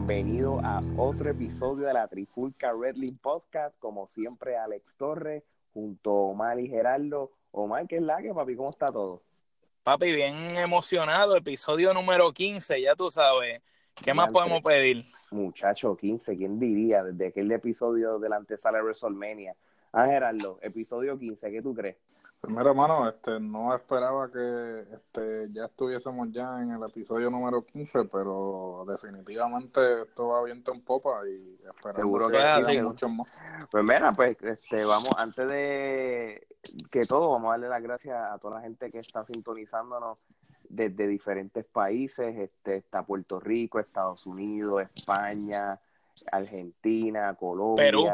bienvenido a otro episodio de la Trifulca Wrestling Podcast. Como siempre, Alex Torres junto a Omar y Gerardo. Omar, ¿qué es la que, papi? ¿Cómo está todo? Papi, bien emocionado. Episodio número 15, ya tú sabes. ¿Qué más podemos pedir? Muchacho, 15, ¿quién diría? Desde aquel episodio de la antesala de WrestleMania. Ah, Gerardo, episodio 15, ¿qué tú crees? Primero, hermano, este, no esperaba que este, ya estuviésemos ya en el episodio número 15, pero definitivamente esto va viento en popa y esperamos Seguro que sigan sí. muchos más. Pues mira, pues este, vamos, antes de que todo, vamos a darle las gracias a toda la gente que está sintonizándonos desde diferentes países. Este, está Puerto Rico, Estados Unidos, España, Argentina, Colombia, Perú.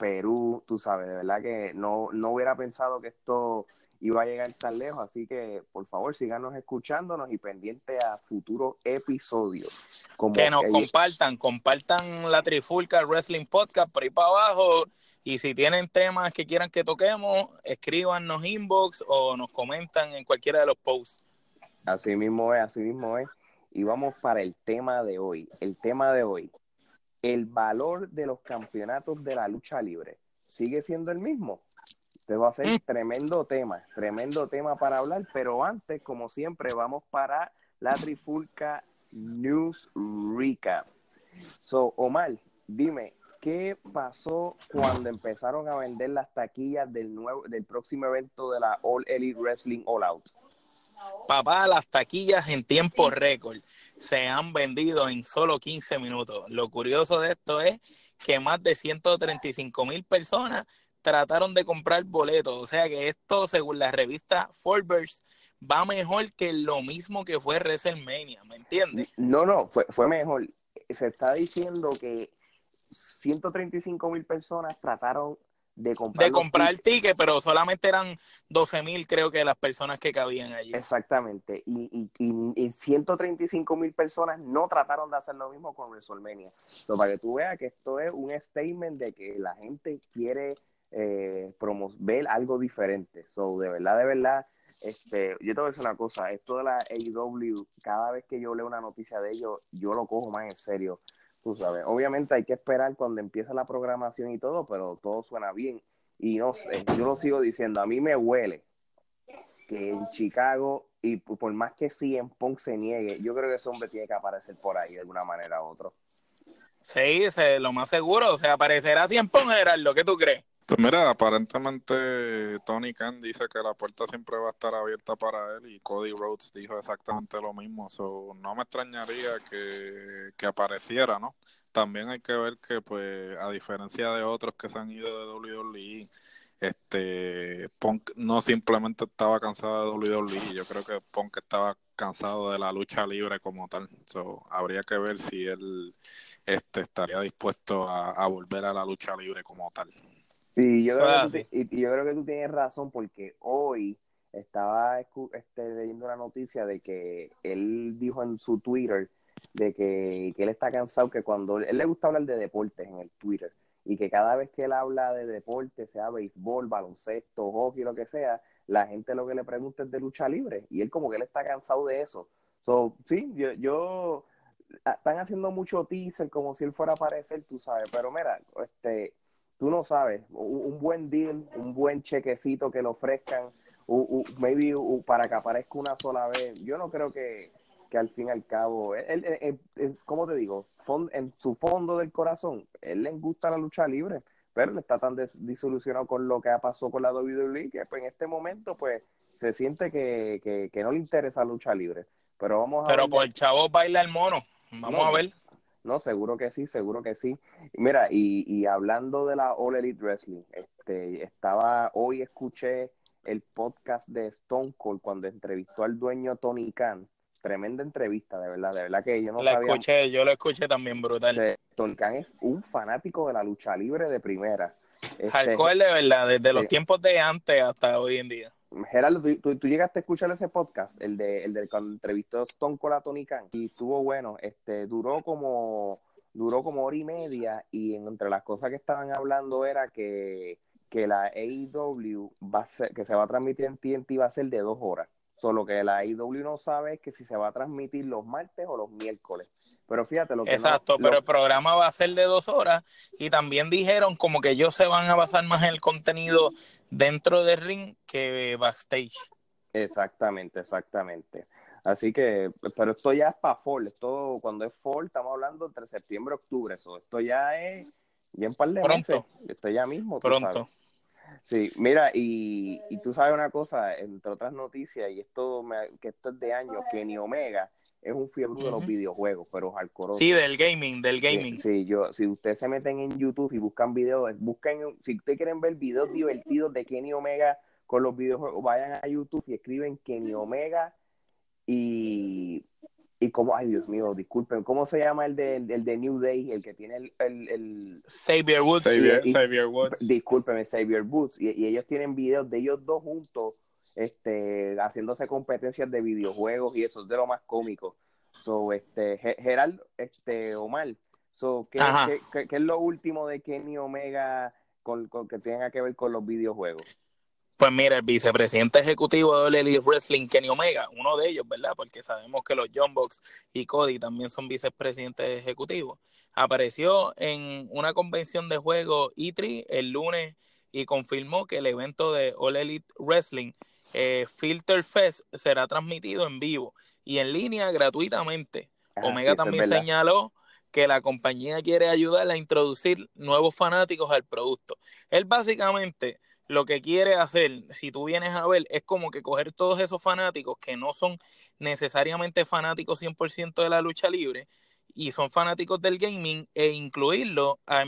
Perú, tú sabes, de verdad que no, no hubiera pensado que esto iba a llegar tan lejos, así que por favor síganos escuchándonos y pendiente a futuros episodios. Como Que nos compartan, compartan la Trifulca Wrestling Podcast por ahí para abajo. Y si tienen temas que quieran que toquemos, escríbanos inbox o nos comentan en cualquiera de los posts. Así mismo es, así mismo es. Y vamos para el tema de hoy. El tema de hoy, el valor de los campeonatos de la lucha libre. ¿Sigue siendo el mismo? Este va a ser Mm. tremendo tema, tremendo tema para hablar, pero antes, como siempre, vamos para la Trifulca News Recap. So, Omar, dime, ¿qué pasó cuando empezaron a vender las taquillas del nuevo, del próximo evento de la All Elite Wrestling All Out? Papá, las taquillas en tiempo récord se han vendido en solo 15 minutos. Lo curioso de esto es que más de 135 mil personas trataron de comprar boletos. O sea que esto, según la revista Forbes, va mejor que lo mismo que fue WrestleMania, ¿me entiendes? No, no, fue, fue mejor. Se está diciendo que 135 mil personas trataron de comprar. De comprar el ticket, pero solamente eran 12 mil, creo que las personas que cabían allí. Exactamente. Y, y, y, y 135 mil personas no trataron de hacer lo mismo con WrestleMania. Para que tú veas que esto es un statement de que la gente quiere eh, promo- ver algo diferente. So, de verdad, de verdad, este, yo te voy a decir una cosa, esto de la AEW, cada vez que yo leo una noticia de ellos, yo lo cojo más en serio. Tú sabes, obviamente hay que esperar cuando empieza la programación y todo, pero todo suena bien. Y no sé, yo lo sigo diciendo, a mí me huele que en Chicago, y por más que sí en Punk se niegue, yo creo que ese hombre tiene que aparecer por ahí de alguna manera u otra. Sí, lo más seguro. O sea, aparecerá 100 Gerardo, ¿qué tú crees? Pues mira, aparentemente Tony Khan dice que la puerta siempre va a estar abierta para él y Cody Rhodes dijo exactamente lo mismo. So, no me extrañaría que, que apareciera, ¿no? También hay que ver que, pues, a diferencia de otros que se han ido de WWE, este Punk no simplemente estaba cansado de WWE, yo creo que Punk estaba cansado de la lucha libre como tal. So, habría que ver si él este, estaría dispuesto a, a volver a la lucha libre como tal. Sí, yo creo, que tú, y, y yo creo que tú tienes razón porque hoy estaba este, leyendo una noticia de que él dijo en su Twitter de que, que él está cansado, que cuando él le gusta hablar de deportes en el Twitter y que cada vez que él habla de deporte, sea béisbol, baloncesto, hockey, lo que sea, la gente lo que le pregunta es de lucha libre y él como que él está cansado de eso. So, sí, yo, yo están haciendo mucho teaser como si él fuera a aparecer, tú sabes, pero mira, este tú no sabes, un, un buen deal, un buen chequecito que le ofrezcan, u- u- maybe u- para que aparezca una sola vez. Yo no creo que, que al fin y al cabo, él, él- él- ¿cómo te digo? Fon- en su fondo del corazón, él le gusta la lucha libre, pero él está tan disolucionado con lo que ha pasado con la WWE que pues, en este momento pues se siente que, que, que no le interesa la lucha libre. Pero vamos a Pero ver- por el chavo baila el mono. Vamos No, a ver. No, seguro que sí, seguro que sí. Mira, y, y hablando de la All Elite Wrestling, este, estaba, hoy escuché el podcast de Stone Cold cuando entrevistó al dueño Tony Khan. Tremenda entrevista, de verdad, de verdad que yo no la sabía. escuché, yo lo escuché también brutal. de- Tony Khan es un fanático de la lucha libre de primera. Este, Hardcore de verdad, desde los tiempos de antes hasta hoy en día. Gerardo, ¿tú, tú, llegaste a escuchar ese podcast, el de, el de cuando entrevistó Stone Cold a Tony Khan, y estuvo bueno, este, duró como, duró como hora y media, y en- entre las cosas que estaban hablando era que, que la AEW va a ser, que se va a transmitir en TNT va a ser de dos horas. Solo que la AEW no sabe es que si se va a transmitir los martes o los miércoles. Pero fíjate lo que no- Exacto, lo- pero el programa va a ser de dos horas y también dijeron como que ellos se van a basar más en el contenido dentro del ring que backstage. Exactamente, exactamente. Así que, pero esto ya es para fall, esto cuando es fall estamos hablando entre septiembre y octubre, eso, esto ya es ya en par de Pronto. meses, esto ya mismo, Pronto. sabes. Sí, mira, y, y tú sabes una cosa, entre otras noticias, y esto me- que esto es de años, Kenny Omega es un fiebre de los videojuegos, pero hardcore. Sí, del gaming, del gaming. Sí, sí, yo, si ustedes se meten en YouTube y buscan videos, busquen, si ustedes quieren ver videos divertidos de Kenny Omega con los videojuegos, vayan a YouTube y escriben Kenny Omega y, y como, ay Dios mío, disculpen, ¿cómo se llama el de, el de New Day, el que tiene el, el, el- Xavier Woods. Xavier, Woods. discúlpeme, Xavier Woods, y, y ellos tienen videos de ellos dos juntos, este, haciéndose competencias de videojuegos y eso es de lo más cómico. So, este, Ge- Gerald, este, Omar, so, ¿qué, qué, qué- qué es lo último de Kenny Omega con, con- que tenga que ver con los videojuegos? Pues mira, el vicepresidente ejecutivo de All Elite Wrestling, Kenny Omega, uno de ellos, ¿verdad? Porque sabemos que los John Box y Cody también son vicepresidentes ejecutivos. Apareció en una convención de juego E3 el lunes y confirmó que el evento de All Elite Wrestling eh, Filter Fest será transmitido en vivo y en línea gratuitamente. Ah, Omega sí, también señaló que la compañía quiere ayudar a introducir nuevos fanáticos al producto. Él básicamente lo que quiere hacer, si tú vienes a ver, es como que coger todos esos fanáticos que no son necesariamente fanáticos 100% de la lucha libre y son fanáticos del gaming e incluirlos a,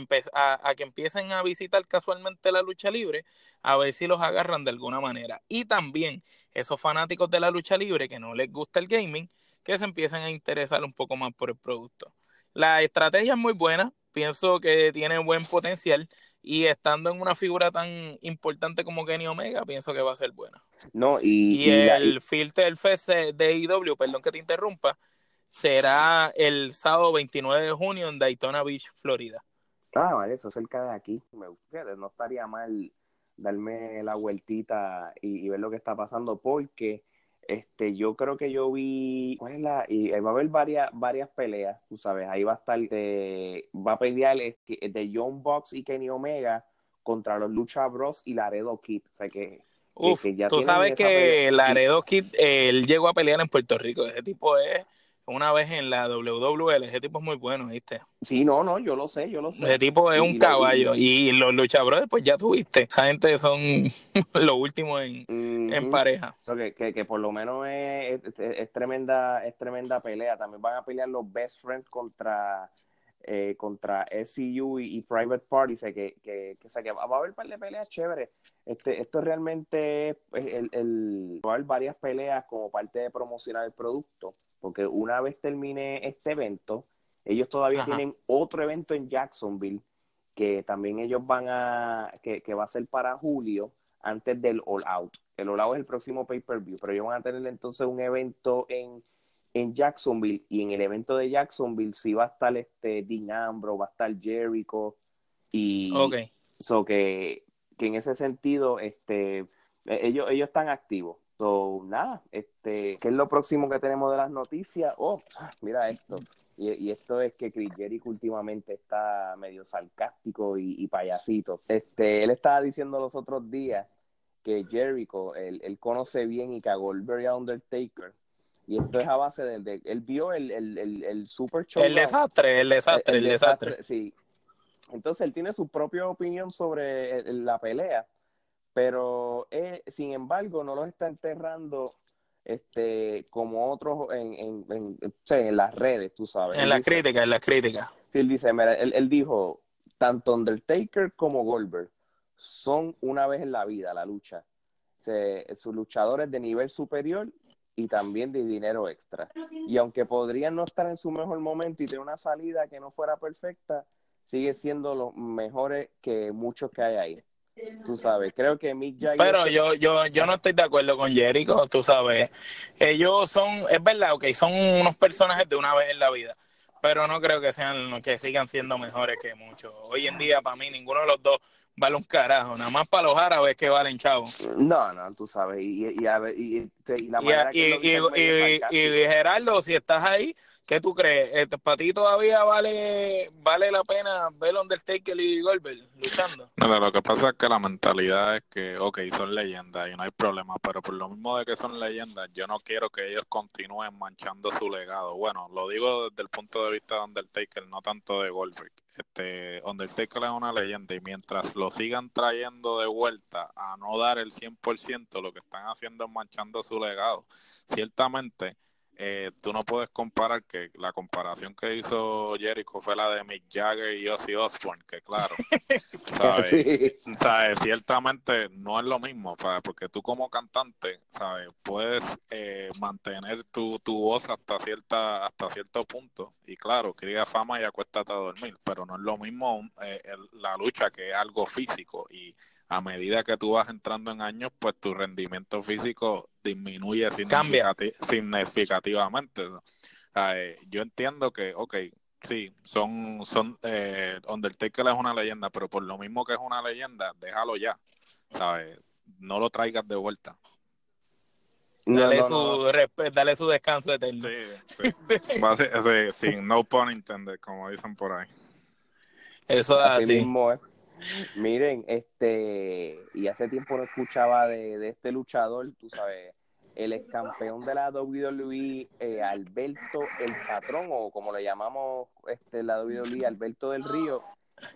a que empiecen a visitar casualmente la lucha libre a ver si los agarran de alguna manera. Y también esos fanáticos de la lucha libre que no les gusta el gaming, que se empiecen a interesar un poco más por el producto. La estrategia es muy buena, pienso que tiene buen potencial y estando en una figura tan importante como Kenny Omega, pienso que va a ser buena. No, y, Y, y la- el Filter Fest de IW, perdón que te interrumpa, será el sábado 29 de junio en Daytona Beach, Florida. Ah, vale, eso cerca de aquí. Me, fíjate, no estaría mal darme la vueltita y, y ver lo que está pasando porque este yo creo que yo vi ¿cuál es la? y eh, va a haber varias varias peleas, tú sabes, ahí va a estar de, va a pelear este, de John Box y Kenny Omega contra los Lucha Bros y Laredo Kid, o sea que Uf, que ya tú sabes que. Laredo Kid, eh, él llegó a pelear en Puerto Rico. Ese tipo es, una vez en la WWL, ese tipo es muy bueno, ¿viste? Sí, no, no, yo lo sé, yo lo sé. Ese tipo es Y- un y lo- caballo. Y los luchabrothers, pues ya tuviste. Esa gente son lo último en, en Ujú. pareja. So que, que, que por lo menos es, es- es tremenda es tremenda pelea. También van a pelear los best friends contra eh, contra SCU y, y Private Party. Que, que, que, sea, que va a haber un par de peleas chéveres. Este, esto realmente es el, el- va a haber varias peleas como parte de promocionar el producto. Porque una vez termine este evento, ellos todavía Ajá. tienen otro evento en Jacksonville que también ellos van a, que, que va a ser para julio, antes del All Out. El All Out es el próximo pay-per-view, pero ellos van a tener entonces un evento en, en Jacksonville, y en el evento de Jacksonville sí va a estar este Dean va a estar Jericho, y Ok. so que, que en ese sentido, este, eh, ellos, ellos están activos. So, nada, este, ¿qué es lo próximo que tenemos de las noticias? Oh, mira esto. Y, y esto es que Chris Jericho últimamente está medio sarcástico y, y payasito. Este, él estaba diciendo los otros días que Jericho, él, él conoce bien y que a Goldberg y a Undertaker. Y esto es a base del, de, él vio el, el, el, el Super Show. El desastre, el desastre, el, desastre. Sí. Entonces él tiene su propia opinión sobre el- la pelea, pero eh, sin embargo no los está enterrando este como otros en, en, en, en las redes, tú sabes. En las críticas, en las críticas. Sí, él dice, mira, él, él dijo, tanto Undertaker como Goldberg son una vez en la vida la lucha. O sea, sus luchadores de nivel superior y también de dinero extra. Y aunque podrían no estar en su mejor momento y tener una salida que no fuera perfecta, sigue siendo los mejores que muchos que hay ahí. Tú sabes, creo que Mick Jagger... Pero yo, yo, yo no estoy de acuerdo con Jericho, tú sabes. Ellos son, es verdad, ok, son unos personajes de una vez en la vida pero no creo que sean que sigan siendo mejores que muchos. Hoy en día, para mí, ninguno de los dos vale un carajo. Nada más para los árabes que valen chavos. No, no, tú sabes. Y, y, y, y la manera que y, Gerardo, si estás ahí, ¿qué tú crees? Este, ¿Para ti todavía vale vale la pena ver Undertaker y Goldberg luchando? No, lo que pasa es que la mentalidad es que, ok, son leyendas y no hay problema, pero por lo mismo de que son leyendas, yo no quiero que ellos continúen manchando su legado. Bueno, lo digo desde el punto de vista de Undertaker, no tanto de Goldberg. Este, Undertaker es una leyenda y mientras lo sigan trayendo de vuelta a no dar el 100%, lo que están haciendo es manchando su legado. Ciertamente, eh, tú no puedes comparar que la comparación que hizo Jericho fue la de Mick Jagger y Ozzy Osbourne, que claro, ¿sabes? ciertamente no es lo mismo, porque tú como cantante, ¿sabes? Puedes eh, mantener tu, tu voz hasta cierta hasta cierto punto y claro, cría fama y acuéstate a dormir, pero no es lo mismo eh, la lucha que es algo físico y a medida que tú vas entrando en años, pues tu rendimiento físico disminuye significativamente. Eh, yo entiendo que, ok, sí, son, son, eh, Undertaker es una leyenda, pero por lo mismo que es una leyenda, déjalo ya, ¿sabes? No lo traigas de vuelta. Dale, su dale su descanso eterno. Sí, sí. sin no pun intended, como dicen por ahí. Eso es así. Mismo, Miren, este, y hace tiempo no escuchaba de, este luchador, tú sabes, el ex campeón de la WWE, eh, Alberto el Patrón, o como le llamamos este, la WWE, Alberto del Río.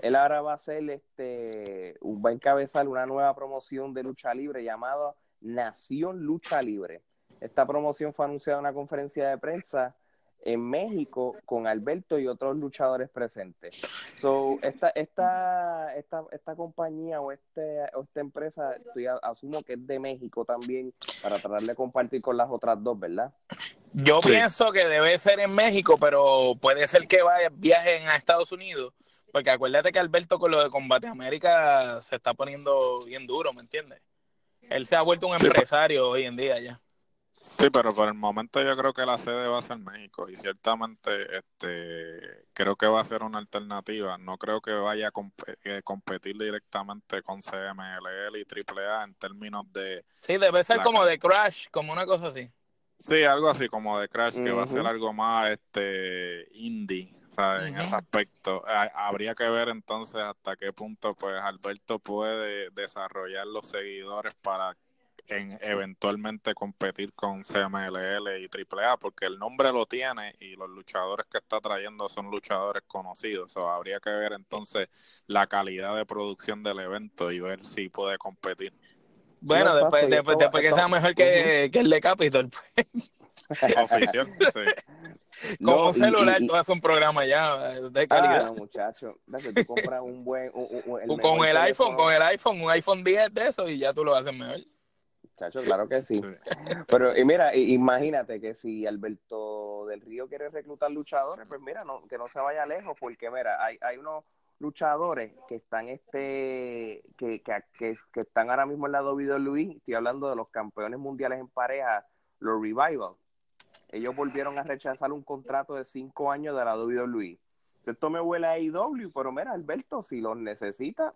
Él ahora va a hacer, este, va a encabezar una nueva promoción de lucha libre llamada Nación Lucha Libre. Esta promoción fue anunciada en una conferencia de prensa en México con Alberto y otros luchadores presentes. So, esta, esta, esta, esta compañía o, este, o esta empresa, asumo que es de México también, para tratar de compartir con las otras dos, ¿verdad? Yo pienso que debe ser en México, pero puede ser que vaya, viajen a Estados Unidos, porque acuérdate que Alberto con lo de Combate América se está poniendo bien duro, ¿me entiendes? Él se ha vuelto un empresario hoy en día ya. Sí, pero por el momento yo creo que la sede va a ser México y ciertamente este creo que va a ser una alternativa. No creo que vaya a eh, competir directamente con CMLL y AAA en términos de... Sí, debe ser como de Crash, como una cosa así. Sí, algo así como de Crash, que va a ser algo más este indie, ¿sabes? En ese aspecto. habría que ver entonces hasta qué punto pues Alberto puede desarrollar los seguidores para en eventualmente competir con CMLL y AAA, porque el nombre lo tiene y los luchadores que está trayendo son luchadores conocidos. O habría que ver entonces la calidad de producción del evento y ver si puede competir. Bueno, después, después, después que sea mejor que, que el de Capitol. Pues. Oficial, sí. Como un celular, tú haces un programa ya de ah, calidad. Ah, no, muchacho. Tú compras un buen. con el iPhone, con el iPhone, un iPhone 10 de eso y ya tú lo haces mejor. Chacho, claro que sí. Pero y mira, imagínate que si Alberto del Río quiere reclutar luchadores, pues mira, no, que no se vaya lejos, porque mira, hay, hay unos luchadores que están este que, que, que, están ahora mismo en la WWE, estoy hablando de los campeones mundiales en pareja, los Revival. Ellos volvieron a rechazar un contrato de cinco años de la WWE. Esto me huele a IW, pero mira, Alberto, si los necesita,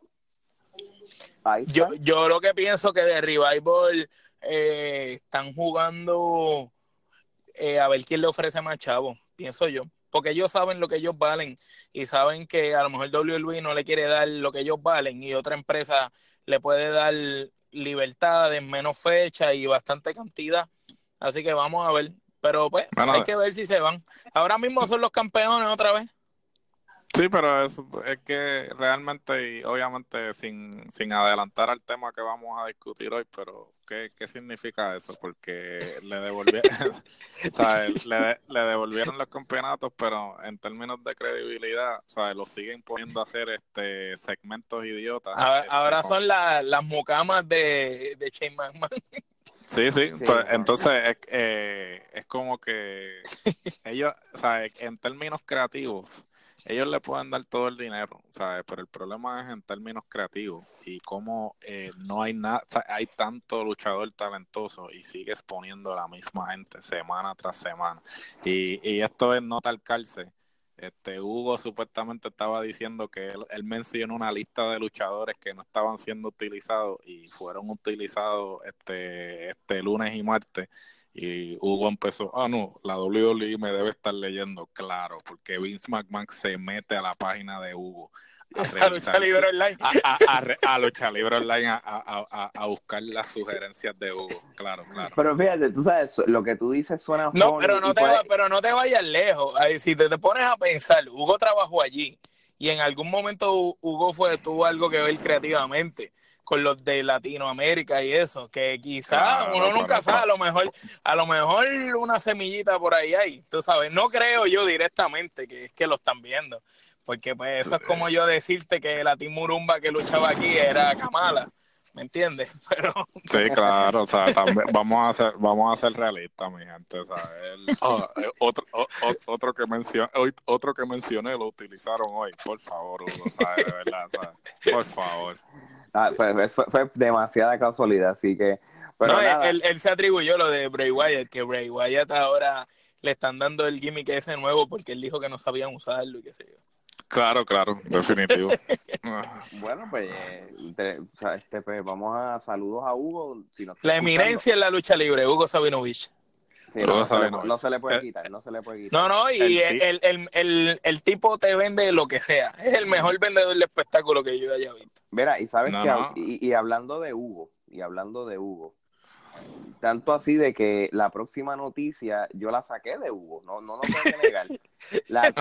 yo, yo lo que pienso que de Revival eh, están jugando eh, a ver quién le ofrece más chavo, pienso yo. Porque ellos saben lo que ellos valen y saben que a lo mejor WWE no le quiere dar lo que ellos valen y otra empresa le puede dar libertad en menos fecha y bastante cantidad. Así que vamos a ver. Pero pues hay que ver si se van. Ahora mismo son los campeones otra vez. Sí, pero es, es que realmente y obviamente sin, sin adelantar al tema que vamos a discutir hoy, pero ¿qué, qué significa eso? Porque le devolvieron, le, le, devolvieron los campeonatos, pero en términos de credibilidad, ¿sabes? Lo siguen poniendo a hacer este segmentos idiotas. Ahora, este, son las mucamas de, de Shane McMahon. Sí, sí, Sí, pues, entonces es, eh, es como que ellos, o sea, en términos creativos, ellos le pueden dar todo el dinero, ¿sabes? Pero el problema es en términos creativos y cómo eh, no hay nada, hay tanto luchador talentoso y sigue exponiendo a la misma gente semana tras semana. Y, y esto es no talcarse. Este, Hugo supuestamente estaba diciendo que él, él mencionó una lista de luchadores que no estaban siendo utilizados y fueron utilizados este, este lunes y martes. Y Hugo empezó, ah, no, la WWE me debe estar leyendo, claro, porque Vince McMahon se mete a la página de Hugo a, A revisar- lucha libre online. a, a, a, re- a Lucha Libre Online a, a, a, a buscar las sugerencias de Hugo, claro, claro. Pero fíjate, tú sabes, lo que tú dices suena No, pero no, te puede- va- pero no te vayas lejos. Ay, Si te, te pones a pensar, Hugo trabajó allí y en algún momento Hu- Hugo fue tuvo algo que ver creativamente con los de Latinoamérica y eso, que quizás Claro, uno nunca sabe, a lo mejor, a lo mejor una semillita por ahí hay, tú sabes, no creo yo directamente que es que lo están viendo, porque pues eso es como yo decirte que la Team Murumba que luchaba aquí era Kamala, ¿me entiendes? Pero Sí, claro, o sea, también vamos a ser, vamos a ser realistas, mi gente, o sea, el- oh, eh, otro, o- otro que mencioné, hoy, otro que mencioné lo utilizaron hoy, por favor, Hugo, ¿sabes? de verdad, ¿sabes? por favor. Ah, pues, fue, fue demasiada casualidad, así que... Pero no, nada, él, él se atribuyó lo de Bray Wyatt, que Bray Wyatt ahora le están dando el gimmick ese nuevo porque él dijo que no sabían usarlo y qué sé yo. Claro, claro, definitivo. Bueno, pues, eh, te- este, pues vamos a saludos a Hugo. Si La eminencia en la lucha libre, Hugo Sabinovich. Sí, no, no se le- no se le puede Eh, quitar, no se le puede quitar. No, no, y El el, el, el, el tipo te vende lo que sea. Es el mejor vendedor de espectáculo que yo haya visto. Mira, y sabes No, que, no. y, y hablando de Hugo, y hablando de Hugo, tanto así de que la próxima noticia yo la saqué de Hugo, no, no lo que negar. La,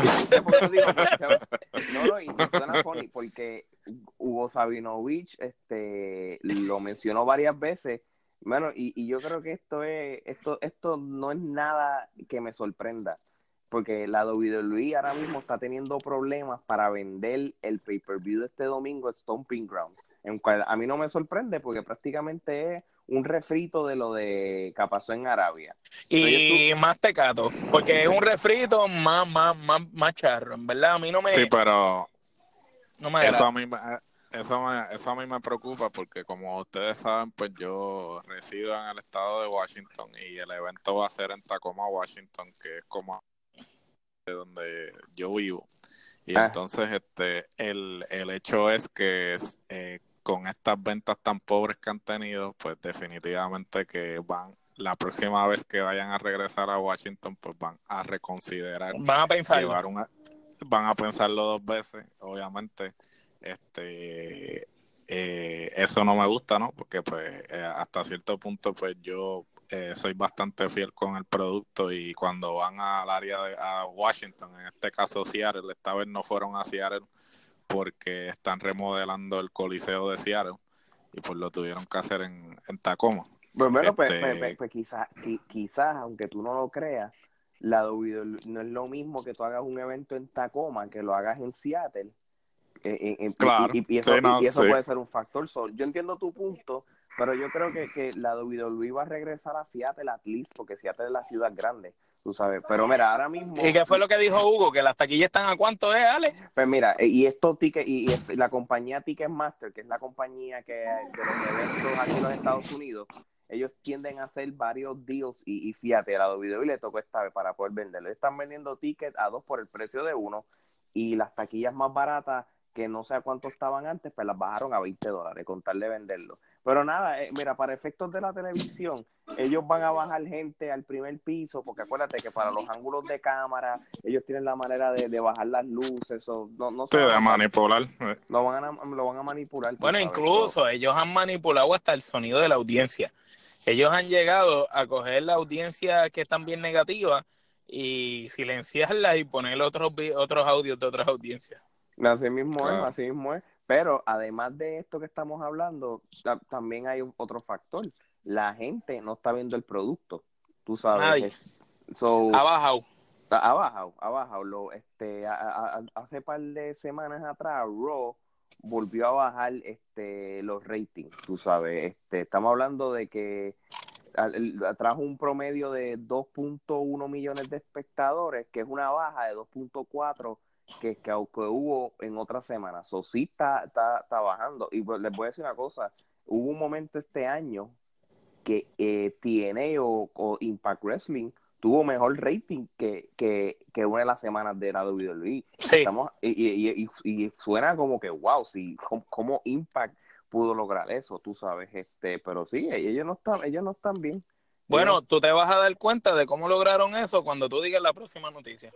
no, no, y suena funny porque Hugo Sabinovich este, lo mencionó varias veces. Bueno, y, y yo creo que esto es, esto, esto no es nada que me sorprenda. Porque la WWE ahora mismo está teniendo problemas para vender el pay-per-view de este domingo, Stomping Grounds. En cual a mí no me sorprende porque prácticamente es un refrito de lo de que pasó en Arabia. Y más tecato, porque es un refrito más, más, más, más charro. En verdad, a mí no me, Sí, pero no me eso a mí me, eso, me, eso a mí me preocupa porque como ustedes saben, pues yo resido en el estado de Washington y el evento va a ser en Tacoma, Washington, que es como de donde yo vivo. Y Ah. entonces este el, el hecho es que eh, con estas ventas tan pobres que han tenido, pues definitivamente que van la próxima vez que vayan a regresar a Washington, pues van a reconsiderar Van a pensar. llevar una van a pensarlo dos veces obviamente este eh, eso no me gusta no porque pues eh, hasta cierto punto pues yo eh, soy bastante fiel con el producto y cuando van al área de a Washington en este caso Seattle esta vez no fueron a Seattle porque están remodelando el coliseo de Seattle y pues lo tuvieron que hacer en, en Tacoma Pues bueno, pues, Este- pues, pues, pues quizás, qui- quizás, aunque tú no lo creas, la WWE no es lo mismo que tú hagas un evento en Tacoma que lo hagas en Seattle. Eh, eh, eh, y- Claro. y, y eso, Sí, no, y eso sí. puede ser un factor. So, yo entiendo tu punto, pero yo creo que, que la WWE va a regresar a Seattle at least, porque Seattle es la ciudad grande, tú sabes. Pero mira, ahora mismo... ¿Y qué fue lo que dijo Hugo? Que las taquillas están a cuánto es, Ale? Pues mira, y esto ticket, y, la compañía Ticketmaster, que es la compañía que de los eventos aquí en los Estados Unidos, ellos tienden a hacer varios deals y, y fíjate, a la WWE le tocó esta vez para poder venderlo. Están vendiendo tickets a dos por el precio de uno y las taquillas más baratas que no sé a cuánto estaban antes, pues las bajaron a 20 dólares con tal de venderlo. Pero nada, eh, mira, para efectos de la televisión, ellos van a bajar gente al primer piso, porque acuérdate que para los ángulos de cámara, ellos tienen la manera de, de bajar las luces, o no, no se van a- manipular eh. lo van a, lo van a manipular. Bueno, incluso ellos han manipulado hasta el sonido de la audiencia. Ellos han llegado a coger la audiencia que están bien negativa y silenciarla y poner otros otros audios de otras audiencias. Así mismo Claro. es, así mismo es. Pero además de esto que estamos hablando, ta- también hay otro factor. La gente no está viendo el producto. Tú sabes. So, Ha bajado. ha bajado, ha bajado. Lo, este, a- a- a- hace par de semanas atrás, Raw volvió a bajar este, los ratings, tú sabes. Este, estamos hablando de que trajo un promedio de 2.1 millones de espectadores, que es una baja de 2.4 que, que, hubo en otras semanas. O sí está, está, bajando. Y pues, les voy a decir una cosa, hubo un momento este año que eh, TNA o, Impact Wrestling tuvo mejor rating que, que, que, una de las semanas de la WWE. Estamos, y, y, suena como que, wow, sí, como Impact pudo lograr eso, tú sabes, este, pero sí, ellos no están, ellos no están bien. Bueno, tú te vas a dar cuenta de cómo lograron eso cuando tú digas la próxima noticia.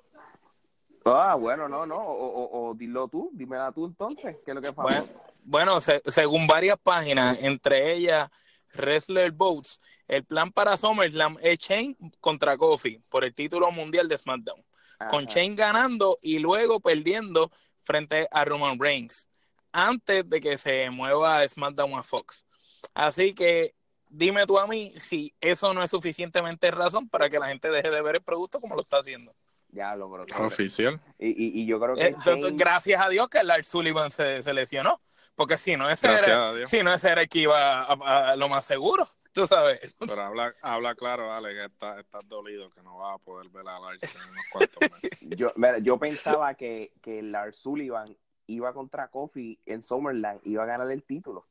Ah, bueno, no, no, o, o, dilo tú, dímela tú entonces, ¿qué es lo que pasa? Bueno, bueno según varias páginas, entre ellas Wrestler Boats, el plan para SummerSlam es Chain contra Kofi por el título mundial de SmackDown, con Chain ganando y luego perdiendo frente a Roman Reigns antes de que se mueva SmackDown a Fox. Así que dime tú a mí si eso no es suficientemente razón para que la gente deje de ver el producto como lo está haciendo. Ya lo Oficial. Y, y, yo creo que. Eh, gracias a Dios que Lars Sullivan se, se, lesionó. Porque si no, ese era, si no, ese era el que iba a, lo más seguro. Tú sabes. Pero habla, habla claro, Ale, que estás está dolido, que no vas a poder ver a Lars en unos cuantos meses. yo, yo pensaba que, que Lars Sullivan iba contra Kofi en Summerland, iba a ganar el título.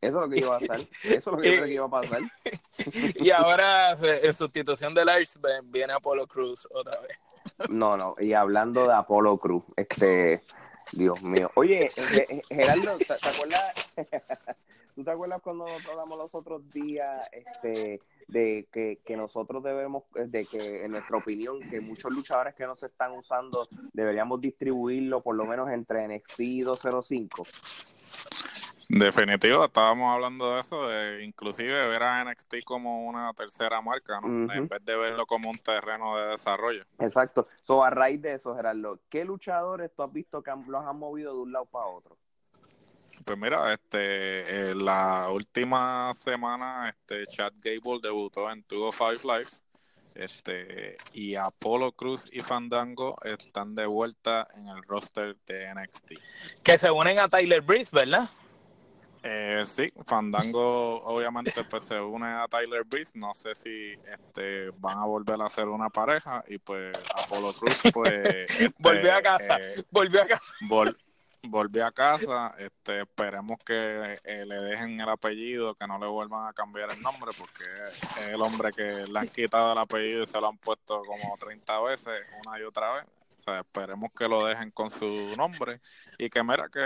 Eso es lo que iba a pasar. Eso es lo que, iba a pasar. y ahora, en sustitución de Lars, viene Apolo Cruz otra vez. No, no. Y hablando de Apolo Cruz, este. Dios mío. Oye, Gerardo, ¿te, acuerdas? ¿Tú te acuerdas cuando hablamos los otros días este, de que, que, nosotros debemos, de que en nuestra opinión, que muchos luchadores que nos están usando deberíamos distribuirlo por lo menos entre NXT y 205? Definitivo, estábamos hablando de eso, de inclusive ver a NXT como una tercera marca, ¿no? En vez de verlo como un terreno de desarrollo. Exacto. So, a raíz de eso, Gerardo, ¿qué luchadores tú has visto que los han movido de un lado para otro? Pues mira, este, la última semana, este, Chad Gable debutó en 205 Live, este, y Apolo Cruz y Fandango están de vuelta en el roster de NXT. Que se unen a Tyler Breeze, ¿verdad? Eh, sí, Fandango obviamente pues se une a Tyler Breeze, no sé si este van a volver a ser una pareja y pues Apolo Cruz pues volvió a este, casa, eh, volvió a casa. volvió a casa, este esperemos que eh, le dejen el apellido, que no le vuelvan a cambiar el nombre porque es el hombre que le han quitado el apellido y se lo han puesto como 30 veces una y otra vez sea, esperemos que lo dejen con su nombre y que mira que...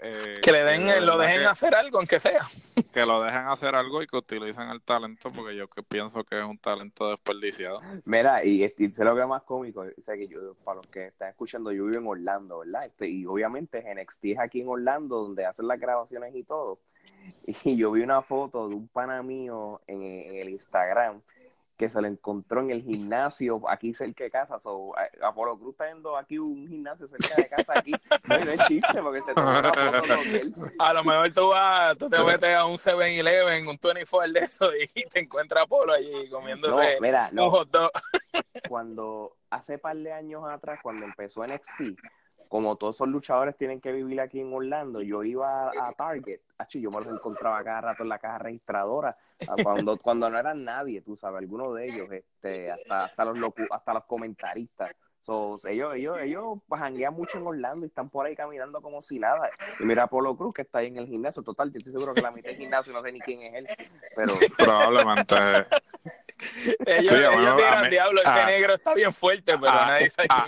Eh, que le den, lo dejen hacer algo, aunque sea. Que lo dejen hacer algo y que utilicen el talento, porque yo que pienso que es un talento desperdiciado. Mira, y, y sé lo que es más cómico, o sea, que yo, para los que están escuchando, yo vivo en Orlando, ¿verdad? Este, y obviamente NXT es aquí en Orlando, donde hacen las grabaciones y todo. Y yo vi una foto de un pana mío en, en el Instagram que se lo encontró en el gimnasio aquí cerca de casa. So, Apolo Cruz está yendo aquí un gimnasio cerca de casa aquí. No es chiste porque se toma una foto A lo mejor tú vas, tú te metes a un 7-Eleven, un 24 de eso y te encuentras Apolo allí comiéndose un hot dog. Cuando hace par de años atrás, cuando empezó NXT, como todos esos luchadores tienen que vivir aquí en Orlando, yo iba a Target, yo me los encontraba cada rato en la caja registradora, cuando, cuando no eran nadie, tú sabes, algunos de ellos, este, hasta, hasta los hasta los comentaristas. ellos, ellos, ellos janguean mucho en Orlando y están por ahí caminando como si nada. Y mira a Polo Cruz que está ahí en el gimnasio. Total, yo estoy seguro que la mitad del gimnasio no sé ni quién es él. Pero probablemente ellos, ellos dirán, diablo, ese negro está bien fuerte, pero ah, nadie sabe ah,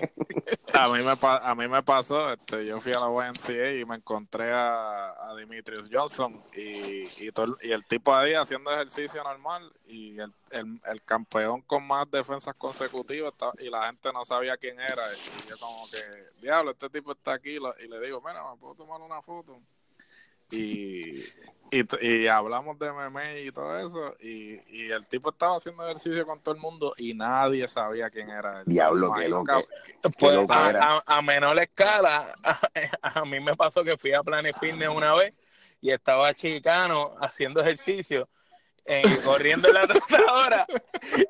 a, mí me, a mí me pasó, este, yo fui a la YMCA y me encontré a, a Dimitrius Johnson y, y, todo, y el tipo ahí haciendo ejercicio normal y el, el, el campeón con más defensas consecutivas y la gente no sabía quién era y yo como que, diablo, este tipo está aquí y le digo, mira, ¿me puedo tomar una foto? Y, y, hablamos de meme y todo eso, y, y, el tipo estaba haciendo ejercicio con todo el mundo y nadie sabía quién era. Diablo, que pues, a, menor escala, a, mí me pasó que fui a Planet Fitness una vez y estaba chicano haciendo ejercicio. corriendo en la trozadora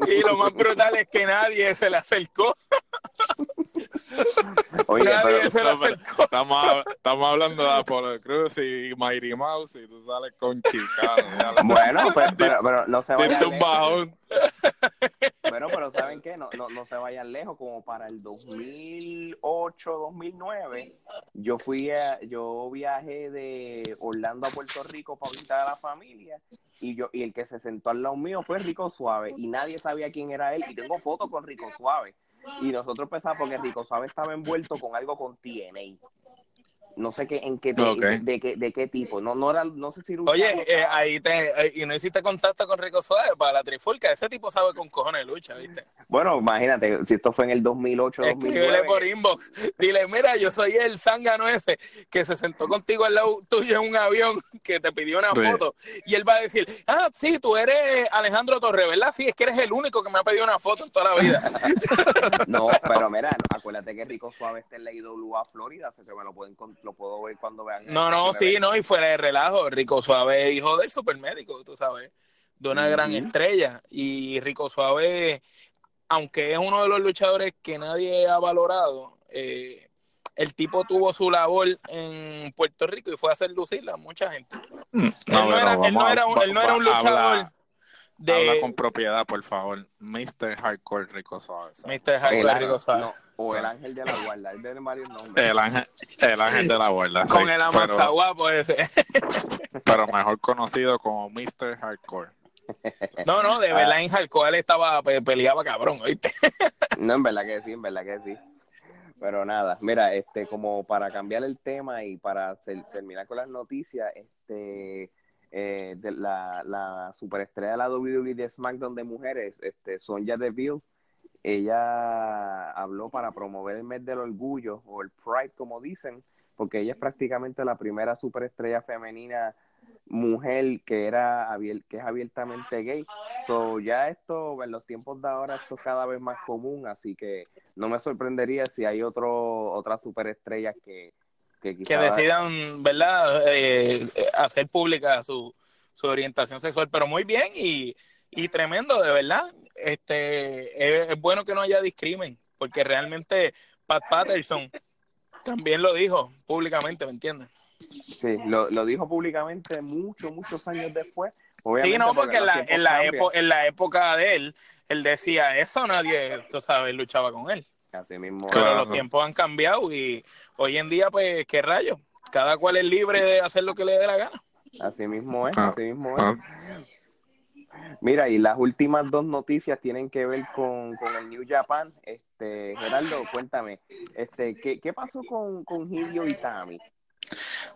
y lo más brutal es que nadie se le acercó Oye, Nadie pero, se acercó. Estamos, hab- estamos hablando de Apollo Cruz y Mighty Mouse y tú sales con Chicano. bueno, pues, pero, pero no se vayan lejos. bajón. Bueno, pero ¿saben qué? No, no, no se vayan lejos, como para el 2008, 2009, yo fui a, yo viajé de Orlando a Puerto Rico para visitar a la familia y yo y el que se sentó al lado mío fue Rico Suave y nadie sabía quién era él y tengo fotos con Rico Suave y nosotros pensamos porque Rico Suave estaba envuelto con algo con TNA. No sé qué, en qué, de, Ok. de, de qué, de qué tipo. No, no era, no sé si era un Oye, chavo, eh, ahí te, eh, y no hiciste contacto con Rico Suárez para la trifulca. Ese tipo sabe con cojones de lucha, ¿viste? Bueno, imagínate, si esto fue en el 2008, Escríbele 2009. por inbox. Dile, mira, yo soy el zángano ese que se sentó contigo al lado tuyo en un avión que te pidió una Sí. foto. Y él va a decir, ah, sí, tú eres Alejandro Torre, ¿verdad? Sí, es que eres el único que me ha pedido una foto en toda la vida. No, pero mira, no, acuérdate que Rico Suave está en la IWA Florida, que me lo, pueden, con- lo puedo ver cuando vean. No, no, sí, no, y fuera de relajo, Rico Suave, hijo del supermédico, tú sabes, de una gran estrella. Y Rico Suave, aunque es uno de los luchadores que nadie ha valorado, eh, el tipo tuvo su labor en Puerto Rico y fue a hacer lucirla a mucha gente. No, él, no era, él, no era un, él no era un luchador habla- de Habla con propiedad, por favor. Mr. Hardcore Rico Suave. Mr. El Hardcore Rico Suave. no, o el ángel de la guarda, él tiene varios nombres. El ángel, el ángel de la guarda. Con sí, el pero, amansaguapo ese. pero mejor conocido como Mr. Hardcore. No, no, de verdad en Hardcore él estaba, pe- peleaba cabrón, ¿oíste? No, en verdad que sí, en verdad que sí. Pero nada, mira, este, como para cambiar el tema y para terminar con las noticias, este, eh, de la, la superestrella de la WWE de SmackDown de mujeres, este, Sonja Deville, ella habló para promover el mes del orgullo o el Pride, como dicen, porque ella es prácticamente la primera superestrella femenina mujer que era que es abiertamente gay. So, ya esto en los tiempos de ahora esto es cada vez más común, así que no me sorprendería si hay otro otras superestrellas que que, decidan, ¿verdad?, Eh, eh, hacer pública su, su orientación sexual, pero muy bien y, y tremendo, de verdad. Este es, es bueno que no haya discrimen, porque realmente Pat Patterson también lo dijo públicamente, ¿me entiendes? Sí, lo, lo dijo públicamente muchos, muchos años después. Obviamente, Sí, no, porque en los la, en, la epo- en la época de él, él decía eso, nadie, tú sabes, luchaba con él. Así mismo. Pero Claro. los tiempos han cambiado y hoy en día, pues, ¿qué rayos? Cada cual es libre de hacer lo que le dé la gana. Así mismo es, Ah, así mismo es. Ah, Mira, y las últimas dos noticias tienen que ver con, con el New Japan. Este, Gerardo, cuéntame, este, ¿qué, qué pasó con, con Hideo Itami?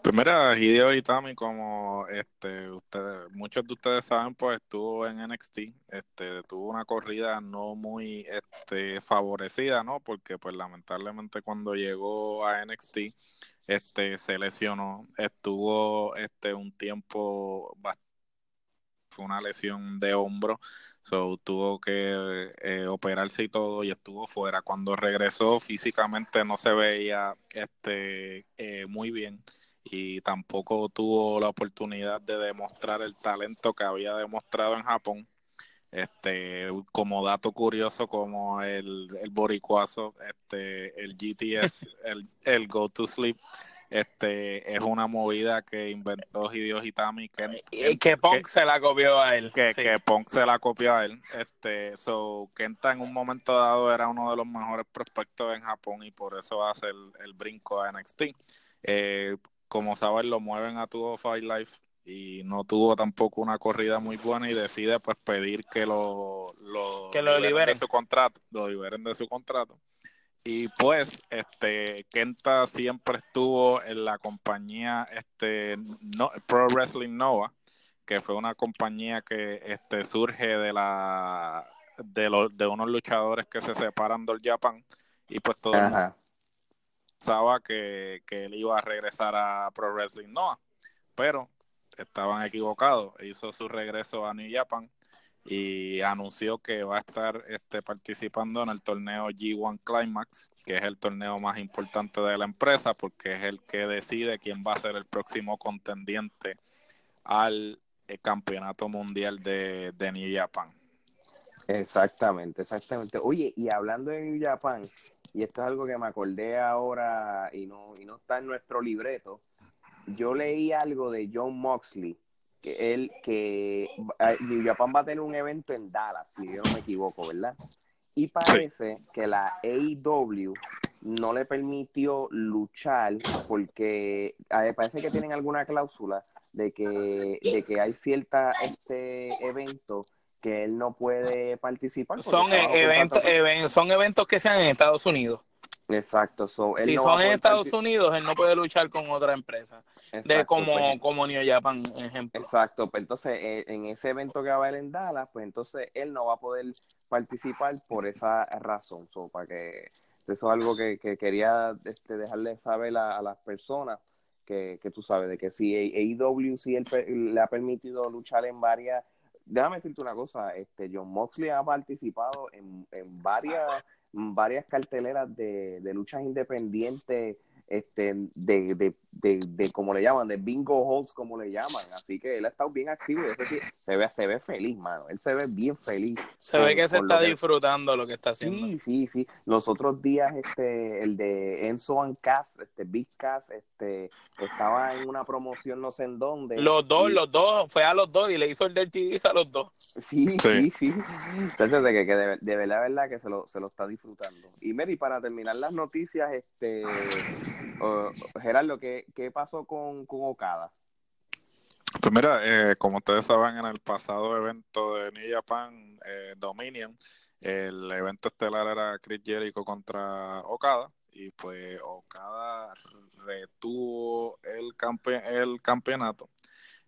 Pues mira, Hideo Itami, como este, ustedes, muchos de ustedes saben, pues estuvo en NXT, este, tuvo una corrida no muy este, favorecida, ¿no? Porque pues lamentablemente cuando llegó a NXT, este, se lesionó, estuvo este un tiempo bast- fue una lesión de hombro, so tuvo que eh, operarse y todo y estuvo fuera. Cuando regresó físicamente no se veía este eh, muy bien y tampoco tuvo la oportunidad de demostrar el talento que había demostrado en Japón. Este, como dato curioso, como el, el boricuazo, este, el GTS, el, el Go to Sleep, este, es una movida que inventó Hideo Hitami, que, Y que Punk se la copió a él. que, Sí. que Punk se la copió a él. Este, so, Kenta en un momento dado era uno de los mejores prospectos en Japón y por eso hace el, el brinco a NXT. Eh, como saben, lo mueven a 205 Life y no tuvo tampoco una corrida muy buena y decide pues pedir que lo, lo, Que lo liberen. de su contrato, lo liberen de su contrato. Y pues, este, Kenta siempre estuvo en la compañía, este, no, Pro Wrestling Nova, que fue una compañía que, este, surge de la, de los, de unos luchadores que se separan del Japan y pues todo. Pensaba que, que él iba a regresar a Pro Wrestling Noah, pero estaban equivocados. Hizo su regreso a New Japan y anunció que va a estar este, participando en el torneo G1 Climax, que es el torneo más importante de la empresa, porque es el que decide quién va a ser el próximo contendiente al eh, campeonato mundial de, de New Japan. Exactamente, exactamente. Oye, y hablando de New Japan, y esto es algo que me acordé ahora y no, y no está en nuestro libreto. Yo leí algo de John Moxley, que él, que New Japan va a tener un evento en Dallas, si yo no me equivoco, ¿verdad? Y parece que la AEW no le permitió luchar porque parece que tienen alguna cláusula de que, de que hay cierta este evento que él no puede participar. Son eventos, son eventos que sean en Estados Unidos. Exacto. si son en Estados Unidos, él no puede luchar con otra empresa. de como, pues, como New Japan, ejemplo. Exacto. Pues entonces, eh, en ese evento que va a haber en Dallas, pues entonces él no va a poder participar por esa razón. para que eso es algo que, quería este, dejarle saber a, las personas que, que, tú sabes, de que si AEW sí le ha permitido luchar en varias déjame decirte una cosa, este John Moxley ha participado en, en varias, varias carteleras de, de luchas independientes este, de, de, de, de, como le llaman, de bingo halls, como le llaman. Así que él ha estado bien activo y se ve, se ve feliz, mano. Él se ve bien feliz. Se ve que se está disfrutando lo que está haciendo. Sí, sí, sí. Los otros días, este, el de Enzo and Cass, este, Big Cass, este, estaba en una promoción no sé en dónde. Los dos, los dos, fue a los dos y le hizo el Dirty a los dos. Sí, sí, sí. Entonces, de, que, que de, de, verdad, verdad que se lo, se lo está disfrutando. Y Mary, para terminar las noticias, este Gerardo, ¿qué, ¿qué, pasó con, con Okada? Pues mira, eh, como ustedes saben, en el pasado evento de New Japan eh, Dominion, el evento estelar era Chris Jericho contra Okada y pues Okada retuvo el, el campeonato.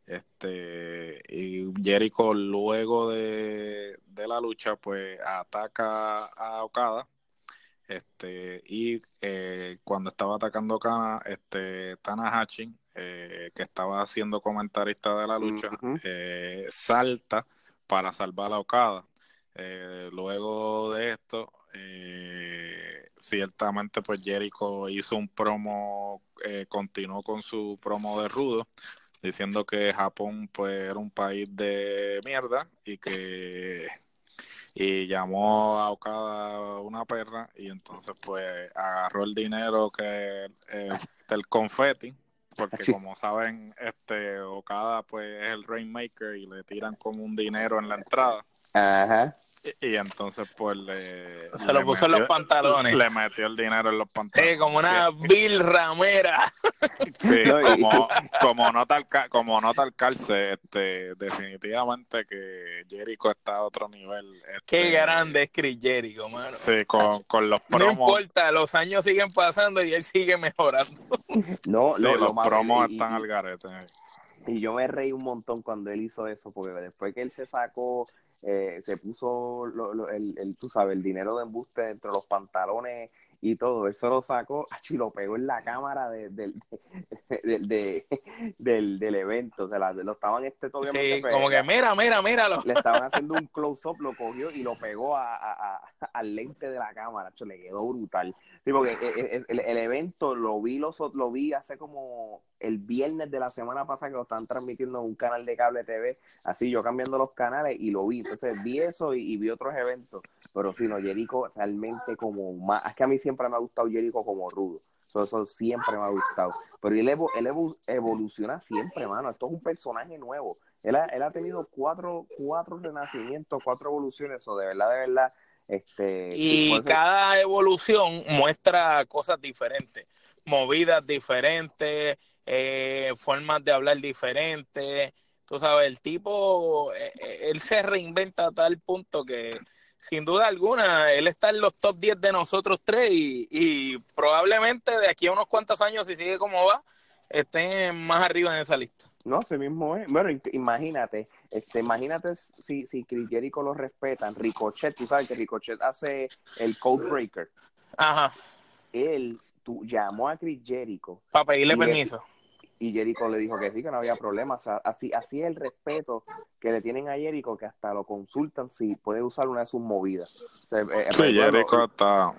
Este y Jericho luego de, de la lucha pues ataca a Okada este, y eh, cuando estaba atacando Kana, este, Tanahashi, eh, que estaba siendo comentarista de la lucha, eh, salta para salvar a Okada. luego de esto, ciertamente pues Jericho hizo un promo, continuó con su promo de rudo, diciendo que Japón pues era un país de mierda y que y llamó a Okada una perra y entonces pues agarró el dinero que eh, del confeti porque como saben este Okada pues es el Rainmaker y le tiran como un dinero en la entrada Ajá. Y, entonces, pues le. Se lo puso en los pantalones. Le metió el dinero en los pantalones. Sí, como una Bill Ramera. Sí, como, como, nota al, como nota al calce, este, definitivamente que Jericho está a otro nivel. Este, Qué grande es Chris Jericho, mano. Sí, con, con los promos. No importa, los años siguen pasando y él sigue mejorando. No, sí, los promos están al garete. Y yo me reí un montón cuando él hizo eso, porque después que él se sacó, eh, se puso, el, el, tú sabes, el dinero de embuste dentro de los pantalones y todo. Eso lo sacó y lo pegó en la cámara de, de, del, del, evento. O sea, lo estaban este todavía Sí, como que mira, mira, míralo. Le estaban haciendo un close-up, lo cogió y lo pegó a, a, al lente de la cámara. Cho, le quedó brutal. Sí, porque eh, eh, el, el, evento lo vi, lo, lo vi hace como el viernes de la semana pasada que lo estaban transmitiendo en un canal de cable TV. Así yo cambiando los canales y lo vi. Entonces vi eso y, vi otros eventos. Pero sí, no, Jericho realmente como más. Es que a mí siempre siempre me ha gustado Jericho como rudo. Eso, siempre me ha gustado. Pero él, él evoluciona siempre, mano. Esto es un personaje nuevo. Él ha, él ha tenido cuatro, cuatro renacimientos, cuatro evoluciones. Eso de verdad, de verdad. Este, y cada evolución muestra cosas diferentes, movidas diferentes, eh, formas de hablar diferentes. Tú sabes, el tipo, eh, eh, él se reinventa a tal punto que sin duda alguna, él está en los top 10 de nosotros tres y, probablemente de aquí a unos cuantos años, si sigue como va, estén más arriba en esa lista. No, sí mismo es. Bueno, imagínate, este, imagínate si, si Chris Jericho lo respetan, Ricochet, tú sabes que Ricochet hace el Code Breaker. Ajá. Él tú, llamó a Chris Jericho. Para pedirle permiso y Jericho le dijo que sí, que no había problema. así, así es el respeto que le tienen a Jericho, que hasta lo consultan si puede usar una de sus movidas. Eh, sí, Jericho está...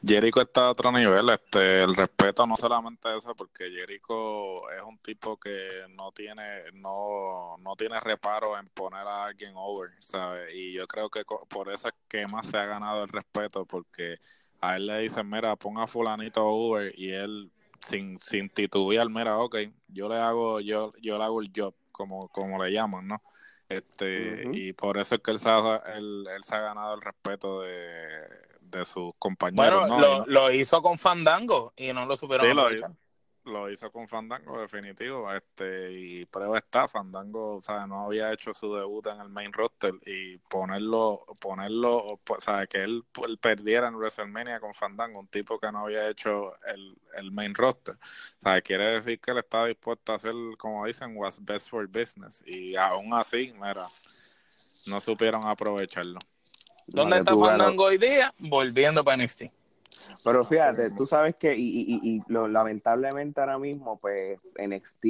Jericho está a otro nivel, este, el respeto no solamente eso, porque Jericho es un tipo que no tiene, no, no tiene reparo en poner a alguien over, ¿sabes? Y yo creo que por eso es que más se ha ganado el respeto, porque a él le dicen, mira, ponga fulanito Uber y él sin, sin titubear, mira, ok, yo le hago, yo, yo le hago el job, como, como le llaman, ¿no? Este, y por eso es que él se, ha, él, se ha ganado el respeto de, de sus compañeros. Bueno, lo, lo, hizo con Fandango y no lo supieron sí, lo hizo con Fandango, definitivo. Este, y prueba está, Fandango, o sea, no había hecho su debut en el main roster y ponerlo, ponerlo, o sea, que él, perdiera en WrestleMania con Fandango, un tipo que no había hecho el, el main roster. O sea, quiere decir que él estaba dispuesto a hacer, como dicen, was best for business. Y aún así, mira, no supieron aprovecharlo. ¿Dónde está Fandango hoy día? Volviendo para NXT. Pero fíjate, tú sabes que, y, y, y lo, lamentablemente ahora mismo, pues NXT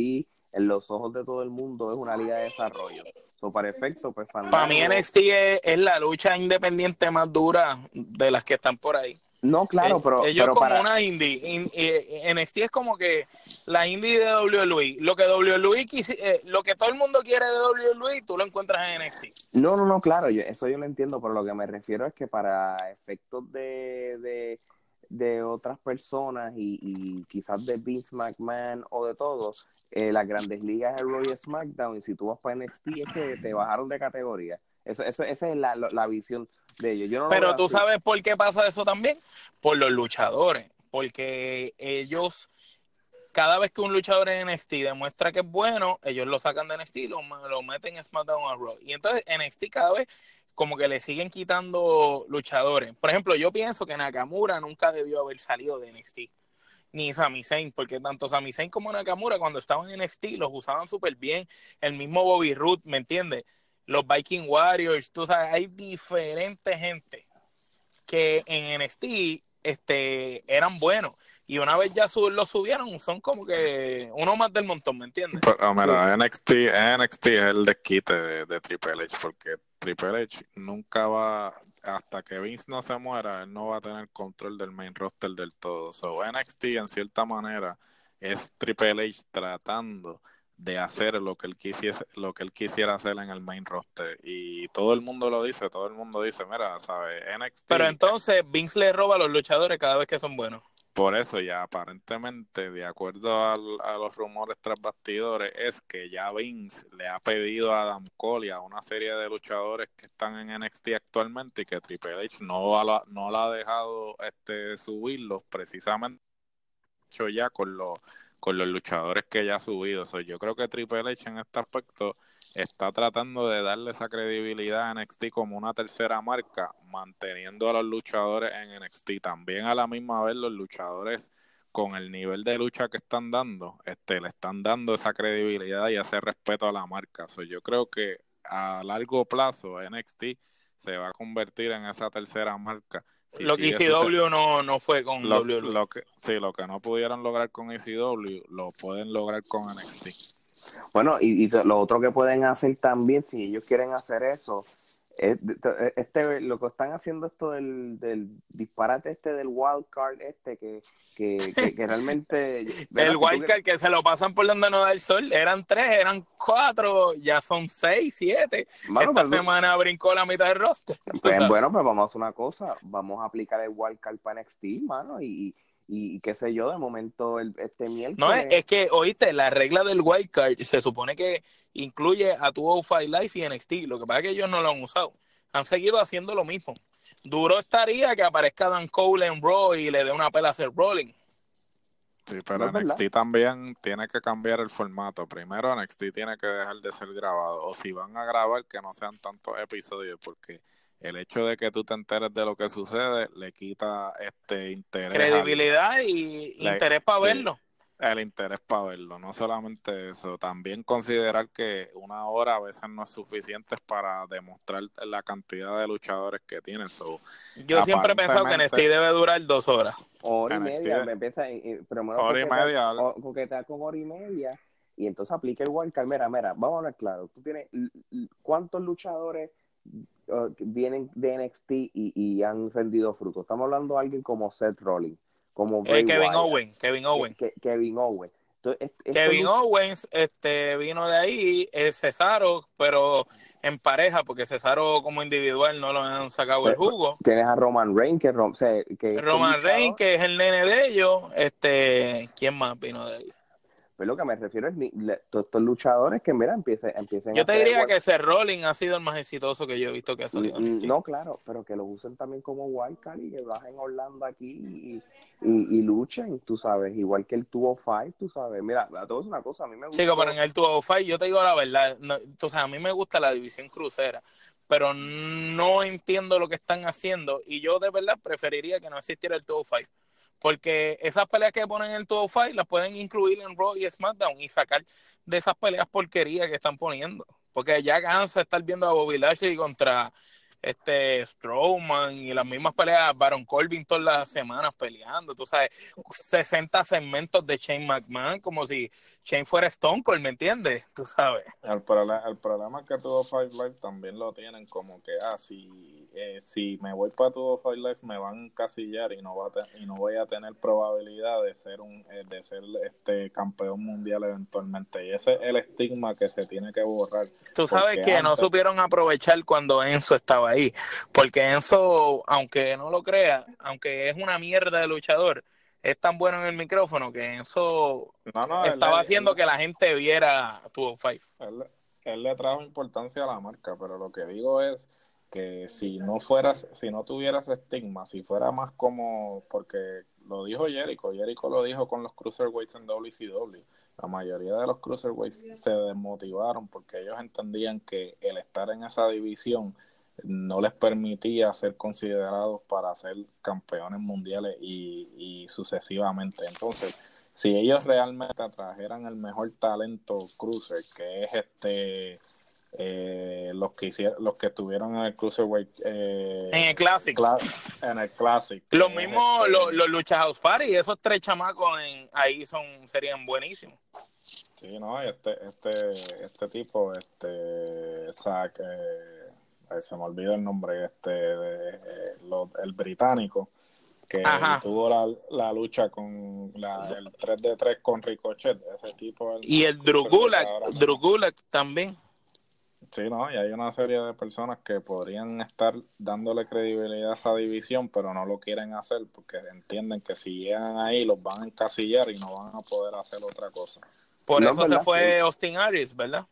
en los ojos de todo el mundo es una liga de desarrollo. So, para efecto, pues Para mí NXT es, la lucha independiente más dura de las que están por ahí. No, claro, eh, pero. Ellos como una indie. Eh, NXT es como que la indie de WWE. Lo que WWE eh, lo que todo el mundo quiere de WWE, tú lo encuentras en NXT. No, no, no, claro, yo, eso yo lo entiendo, pero lo que me refiero es que para efectos de de otras personas y, quizás de Vince McMahon o de todos, eh, las grandes ligas de Royal SmackDown y si tú vas para NXT es que te bajaron de categoría. Eso, eso, esa es la, la visión de ellos. Pero tú sabes por qué pasa eso también. Por los luchadores. Porque ellos, cada vez que un luchador en NXT demuestra que es bueno, ellos lo sacan de NXT y lo, lo meten en SmackDown a Raw. Y entonces NXT cada vez como que le siguen quitando luchadores. Por ejemplo, yo pienso que Nakamura nunca debió haber salido de NXT. Ni Sami Zayn, porque tanto Sami Zayn como Nakamura cuando estaban en NXT los usaban súper bien. El mismo Bobby Roode, ¿me entiendes? Los Viking Warriors, tú sabes, hay diferentes gente que en NXT este, eran buenos. Y una vez ya lo subieron, son como que uno más del montón, ¿me entiendes? Pero, mira, NXT, NXT es el desquite de, de Triple H, porque Triple H nunca va, hasta que Vince no se muera, él no va a tener control del main roster del todo. So NXT en cierta manera es Triple H tratando de hacer lo que él quisiese, lo que él quisiera hacer en el main roster y todo el mundo lo dice, todo el mundo dice, mira, sabes, NXT Pero entonces Vince le roba a los luchadores cada vez que son buenos. Por eso ya aparentemente, de acuerdo a los rumores tras bastidores, es que ya Vince le ha pedido a Adam Cole y a una serie de luchadores que están en NXT actualmente y que Triple H no la, no la ha dejado este subirlos precisamente hecho ya con los con los luchadores que ya ha subido. yo creo que Triple H en este aspecto está tratando de darle esa credibilidad a NXT como una tercera marca, manteniendo a los luchadores en NXT. También a la misma vez los luchadores con el nivel de lucha que están dando, este, le están dando esa credibilidad y ese respeto a la marca. yo creo que a largo plazo NXT se va a convertir en esa tercera marca lo que ECW no, no fue con lo, WWE. Lo que, sí, lo que no pudieron lograr con ECW lo pueden lograr con NXT. Bueno, y, y lo otro que pueden hacer también, si ellos quieren hacer eso, este lo que están haciendo esto del, del disparate este del wildcard este que, que, que, realmente el wildcard que... se lo pasan por donde no da el sol eran tres eran cuatro ya son seis siete. Esta pues, semana brincó la mitad del roster pues, bueno pues vamos a hacer una cosa vamos a aplicar el wildcard para NXT mano y y qué sé yo, de momento el, este miércoles. No, es, que, oíste, la regla del wildcard se supone que incluye a tu O5 Life y NXT. Lo que pasa es que ellos no lo han usado. Han seguido haciendo lo mismo. Duro estaría que aparezca Dan Cole en Raw y le dé una pela a Seth Rolling. Sí, pero NXT también tiene que cambiar el formato. Primero, NXT tiene que dejar de ser grabado. O si van a grabar, que no sean tantos episodios, porque el hecho de que tú te enteres de lo que sucede le quita este interés. Credibilidad y interés para verlo. El interés para verlo, no solamente eso, también considerar que una hora a veces no es suficiente para demostrar la cantidad de luchadores que tienen. Yo siempre he pensado que NXT debe durar dos horas. Hora y media, me empieza, hora y media. Porque está con hora y media y entonces aplica el wildcard. Mira, mira, vamos a hablar claro. Tú tienes, ¿cuántos luchadores vienen de NXT y, han rendido frutos. Estamos hablando de alguien como Seth Rollins, como eh, Kevin Owen, Kevin Owen. Kevin Owen. Esto, es- esto Kevin Owens este, vino de ahí, eh, Cesaro, pero en pareja, porque Cesaro como individual no lo han sacado el jugo. Tienes a Roman Reigns, que, o sea, que Roman Reigns, que es el nene de ellos, este, ¿quién más vino de ahí? Pues lo que me refiero es ni- le- todos estos luchadores que, mira, empiecen, empiecen Yo te diría que Seth Rollins ha sido el más exitoso que yo he visto que ha salido Mm, NXT. No, claro, pero que lo usen también como wildcard y que bajen Orlando aquí y, y, y luchen, tú sabes, igual que el tuvo Fight, tú sabes. Mira, a todos una cosa, a mí me gusta. Chico, pero en el 205, yo te digo la verdad, no, tú sabes, a mí me gusta la división crucera, pero no entiendo lo que están haciendo y yo de verdad preferiría que no existiera el 205, porque esas peleas que ponen en el 205 las pueden incluir en Raw y SmackDown y sacar de esas peleas porquerías que están poniendo, porque ya cansa estar viendo a Bobby Lashley contra este Strowman y las mismas peleas Baron Corbin todas las semanas peleando, tú sabes, 60 segmentos de Shane McMahon como si Shane fuera Stone Cold, ¿me entiendes? Tú sabes. El, el problema es que tuvo Five Live también lo tienen como que, ah, si, eh, si me voy para tuvo Five Live me van a encasillar y no, va a y no voy a tener probabilidad de ser un eh, de ser este campeón mundial eventualmente. Y ese es el estigma que se tiene que borrar. Tú sabes que no supieron aprovechar cuando Enzo estaba ahí, porque Enzo, aunque no lo crea, aunque es una mierda de luchador, es tan bueno en el micrófono que Enzo No, no, estaba él- haciendo él- que la gente viera tu Five. él, él le trajo importancia a la marca, pero lo que digo es que si no fueras, si no tuvieras estigma, si fuera más como, porque lo dijo Jericho, Jericho lo dijo con los cruiserweights en WCW, la mayoría de los cruiserweights se desmotivaron porque ellos entendían que el estar en esa división no les permitía ser considerados para ser campeones mundiales y, y sucesivamente. Entonces, si ellos realmente atrajeran el mejor talento cruiser, que es este eh, los que hicieron, los que estuvieron en el cruiserweight eh, En el clásico. cla- en el classic, Los que es mismos, este- los, los Lucha House Party, esos tres chamacos en, ahí son serían buenísimos. Sí, no, este, este, este tipo, este, Zack, eh, ay, se me olvida el nombre, este, de, eh, lo- el británico, que Ajá. tuvo la, la lucha con la, el 3 de 3 con Ricochet, ese tipo. Y el Drugulak. Drugulak también. Sí, no, y hay una serie de personas que podrían estar dándole credibilidad a esa división, pero no lo quieren hacer porque entienden que si llegan ahí los van a encasillar y no van a poder hacer otra cosa. Por No, eso se fue Austin Aries, ¿verdad?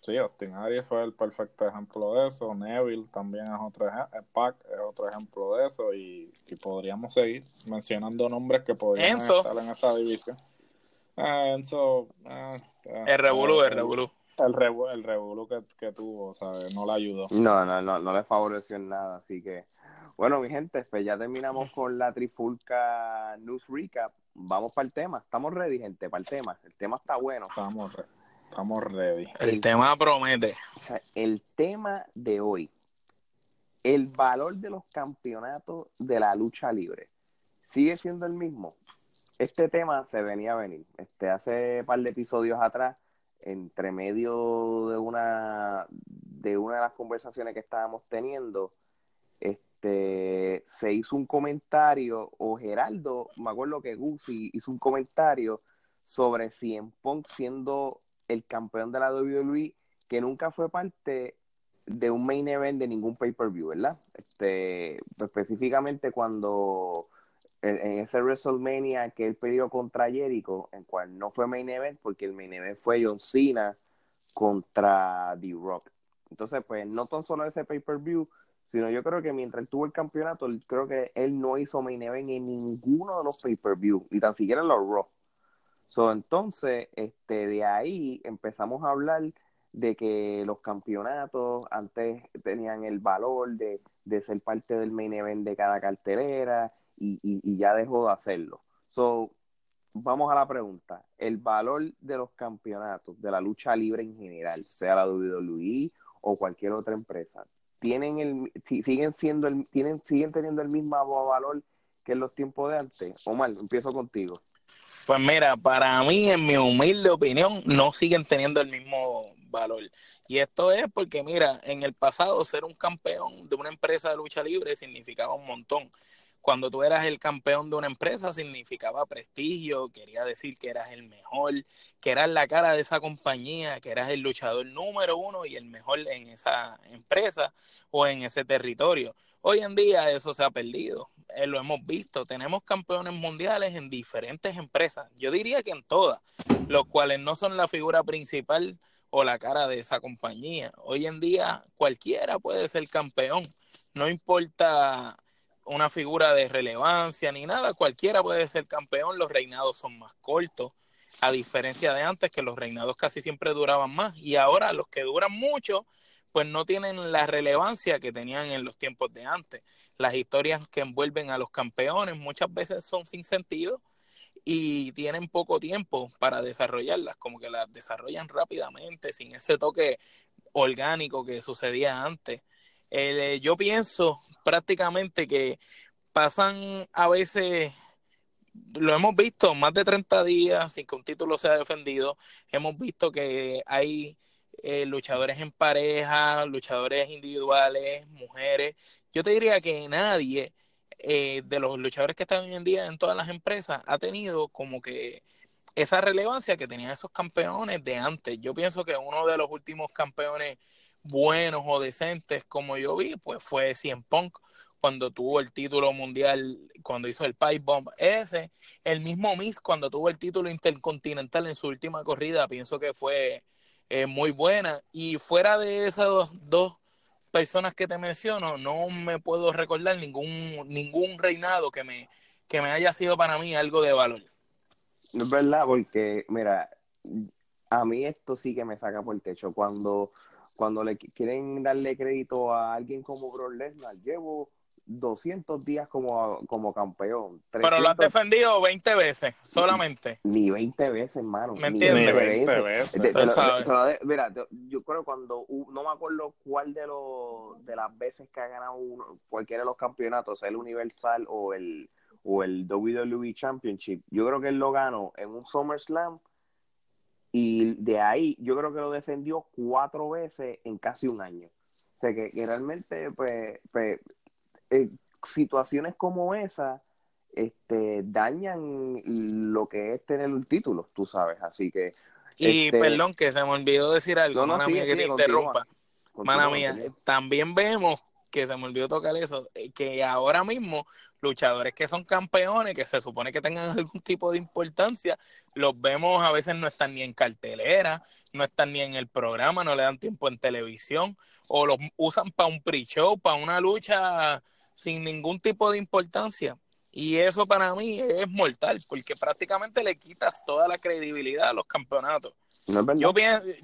Sí, Austin Aries fue el perfecto ejemplo de eso. Neville también es otro ejemplo. Pac es otro ejemplo de eso. Y, y podríamos seguir mencionando nombres que podrían Enzo. estar en esa división. Ah, Enzo. ah, ah, El Revolú, ah, el Revolú. El, revu- el revolú que, que tuvo, ¿sabes? No le ayudó. No, no, no, no le favoreció en nada, así que bueno, mi gente, pues ya terminamos con la Trifulca News Recap. Vamos para el tema. Estamos ready, gente, para el tema. El tema está bueno. Estamos, re- estamos ready. El El- tema promete. O sea, el tema de hoy, el valor de los campeonatos de la lucha libre, sigue siendo el mismo. Este tema se venía a venir. Este, hace un par de episodios atrás, entre medio de una de una de las conversaciones que estábamos teniendo, este, se hizo un comentario, o Geraldo, me acuerdo que Gusi hizo un comentario sobre CM Punk siendo el campeón de la WWE que nunca fue parte de un main event de ningún pay-per-view, ¿verdad? Este, específicamente cuando en, ese WrestleMania que él perdió contra Jericho, en cual no fue main event porque el main event fue John Cena contra The Rock. Entonces, pues no tan solo ese pay-per-view, sino yo creo que mientras él tuvo el campeonato, creo que él no hizo main event en ninguno de los pay-per-view, ni tan siquiera en los Raw. So, entonces, este, de ahí empezamos a hablar de que los campeonatos antes tenían el valor de, de ser parte del main event de cada cartelera y, y- ya dejó de hacerlo. So, vamos a la pregunta. El valor de los campeonatos, de la lucha libre en general, sea la WWE o cualquier otra empresa, tienen el, si- siguen siendo el, tienen, siguen teniendo el mismo valor que en los tiempos de antes. Omar, empiezo contigo. Pues mira, para mí, en mi humilde opinión, no siguen teniendo el mismo valor. Y esto es porque, mira, en el pasado ser un campeón de una empresa de lucha libre significaba un montón. cuando tú eras el campeón de una empresa significaba prestigio, quería decir que eras el mejor, que eras la cara de esa compañía, que eras el luchador número uno y el mejor en esa empresa o en ese territorio. Hoy en día eso se ha perdido, eh, lo hemos visto, tenemos campeones mundiales en diferentes empresas, yo diría que en todas, los cuales no son la figura principal o la cara de esa compañía. Hoy en día cualquiera puede ser campeón, no importa una figura de relevancia ni nada, cualquiera puede ser campeón, los reinados son más cortos, a diferencia de antes que los reinados casi siempre duraban más y ahora los que duran mucho pues no tienen la relevancia que tenían en los tiempos de antes. Las historias que envuelven a los campeones muchas veces son sin sentido y tienen poco tiempo para desarrollarlas, como que las desarrollan rápidamente, sin ese toque orgánico que sucedía antes. Eh, yo pienso prácticamente que pasan a veces, lo hemos visto, más de 30 días sin que un título sea defendido, hemos visto que hay eh, luchadores en pareja, luchadores individuales, mujeres. Yo te diría que nadie eh, de los luchadores que están hoy en día en todas las empresas ha tenido como que esa relevancia que tenían esos campeones de antes. Yo pienso que uno de los últimos campeones buenos o decentes como yo vi, pues fue Cien Punk cuando tuvo el título mundial, cuando hizo el Pipe Bomb ese, el mismo Miss cuando tuvo el título intercontinental en su última corrida, pienso que fue eh, muy buena. Y fuera de esas dos personas que te menciono, no me puedo recordar ningún, ningún reinado que me, que me haya sido para mí algo de valor. Es verdad, porque, mira, a mí esto sí que me saca por el techo. Cuando, cuando le quieren darle crédito a alguien como Brock Lesnar, llevo 200 días como, como campeón. Pero lo has defendido 20 veces solamente. Ni 20 veces, hermano. ¿Me entiendes? 20 veces. mira, yo creo cuando, no me acuerdo cuál de los de las veces que ha ganado uno, cualquiera de los campeonatos, el Universal o el, o el WWE Championship, yo creo que él lo ganó en un SummerSlam y de ahí yo creo que lo defendió cuatro veces en casi un año. O sea que, realmente, pues, pues eh, situaciones como esa este, dañan lo que es tener un título, tú sabes. Así que. Y este, perdón, que se me olvidó decir algo, no, no, mía, que te interrumpa. Mana mía, también vemos que se me olvidó tocar eso, eh, que ahora mismo luchadores que son campeones, que se supone que tengan algún tipo de importancia, los vemos a veces no están ni en cartelera, no están ni en el programa, no le dan tiempo en televisión, o los usan para un pre-show, para una lucha sin ningún tipo de importancia. Y eso para mí es mortal, porque prácticamente le quitas toda la credibilidad a los campeonatos. yo,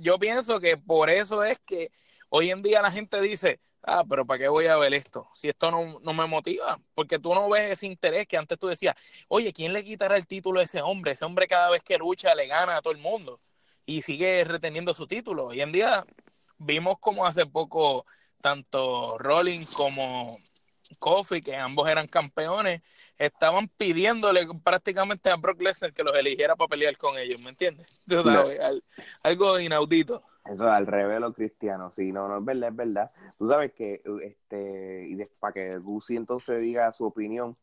yo pienso que por eso es que hoy en día la gente dice, ah, pero ¿para qué voy a ver esto? Si esto no, no, me motiva, porque tú no ves ese interés que antes tú decías, oye, ¿quién le quitará el título a ese hombre? Ese hombre cada vez que lucha le gana a todo el mundo y sigue reteniendo su título. Hoy en día vimos como hace poco tanto Rollins como Kofi, que ambos eran campeones, estaban pidiéndole prácticamente a Brock Lesnar que los eligiera para pelear con ellos, ¿me entiendes? algo inaudito. Eso al revelo cristiano, sí, no, no es verdad, es verdad. Tú sabes que, este, y para que Gucci entonces diga su opinión,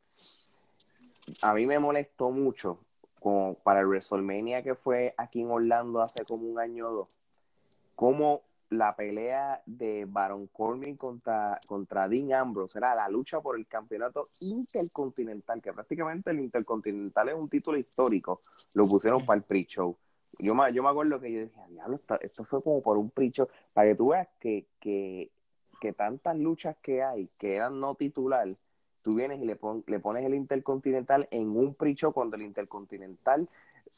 a mí me molestó mucho como para el WrestleMania que fue aquí en Orlando hace como un año o dos, como la pelea de Baron Corbin contra, contra Dean Ambrose. Era la lucha por el campeonato intercontinental, que prácticamente el intercontinental es un título histórico, lo pusieron para el pre-show. Yo me, yo me acuerdo que yo dije, diablo, esto, fue como por un pre-show, para que tú veas que, que, que tantas luchas que hay, que eran no titular, tú vienes y le, le pones el intercontinental en un pre-show cuando el intercontinental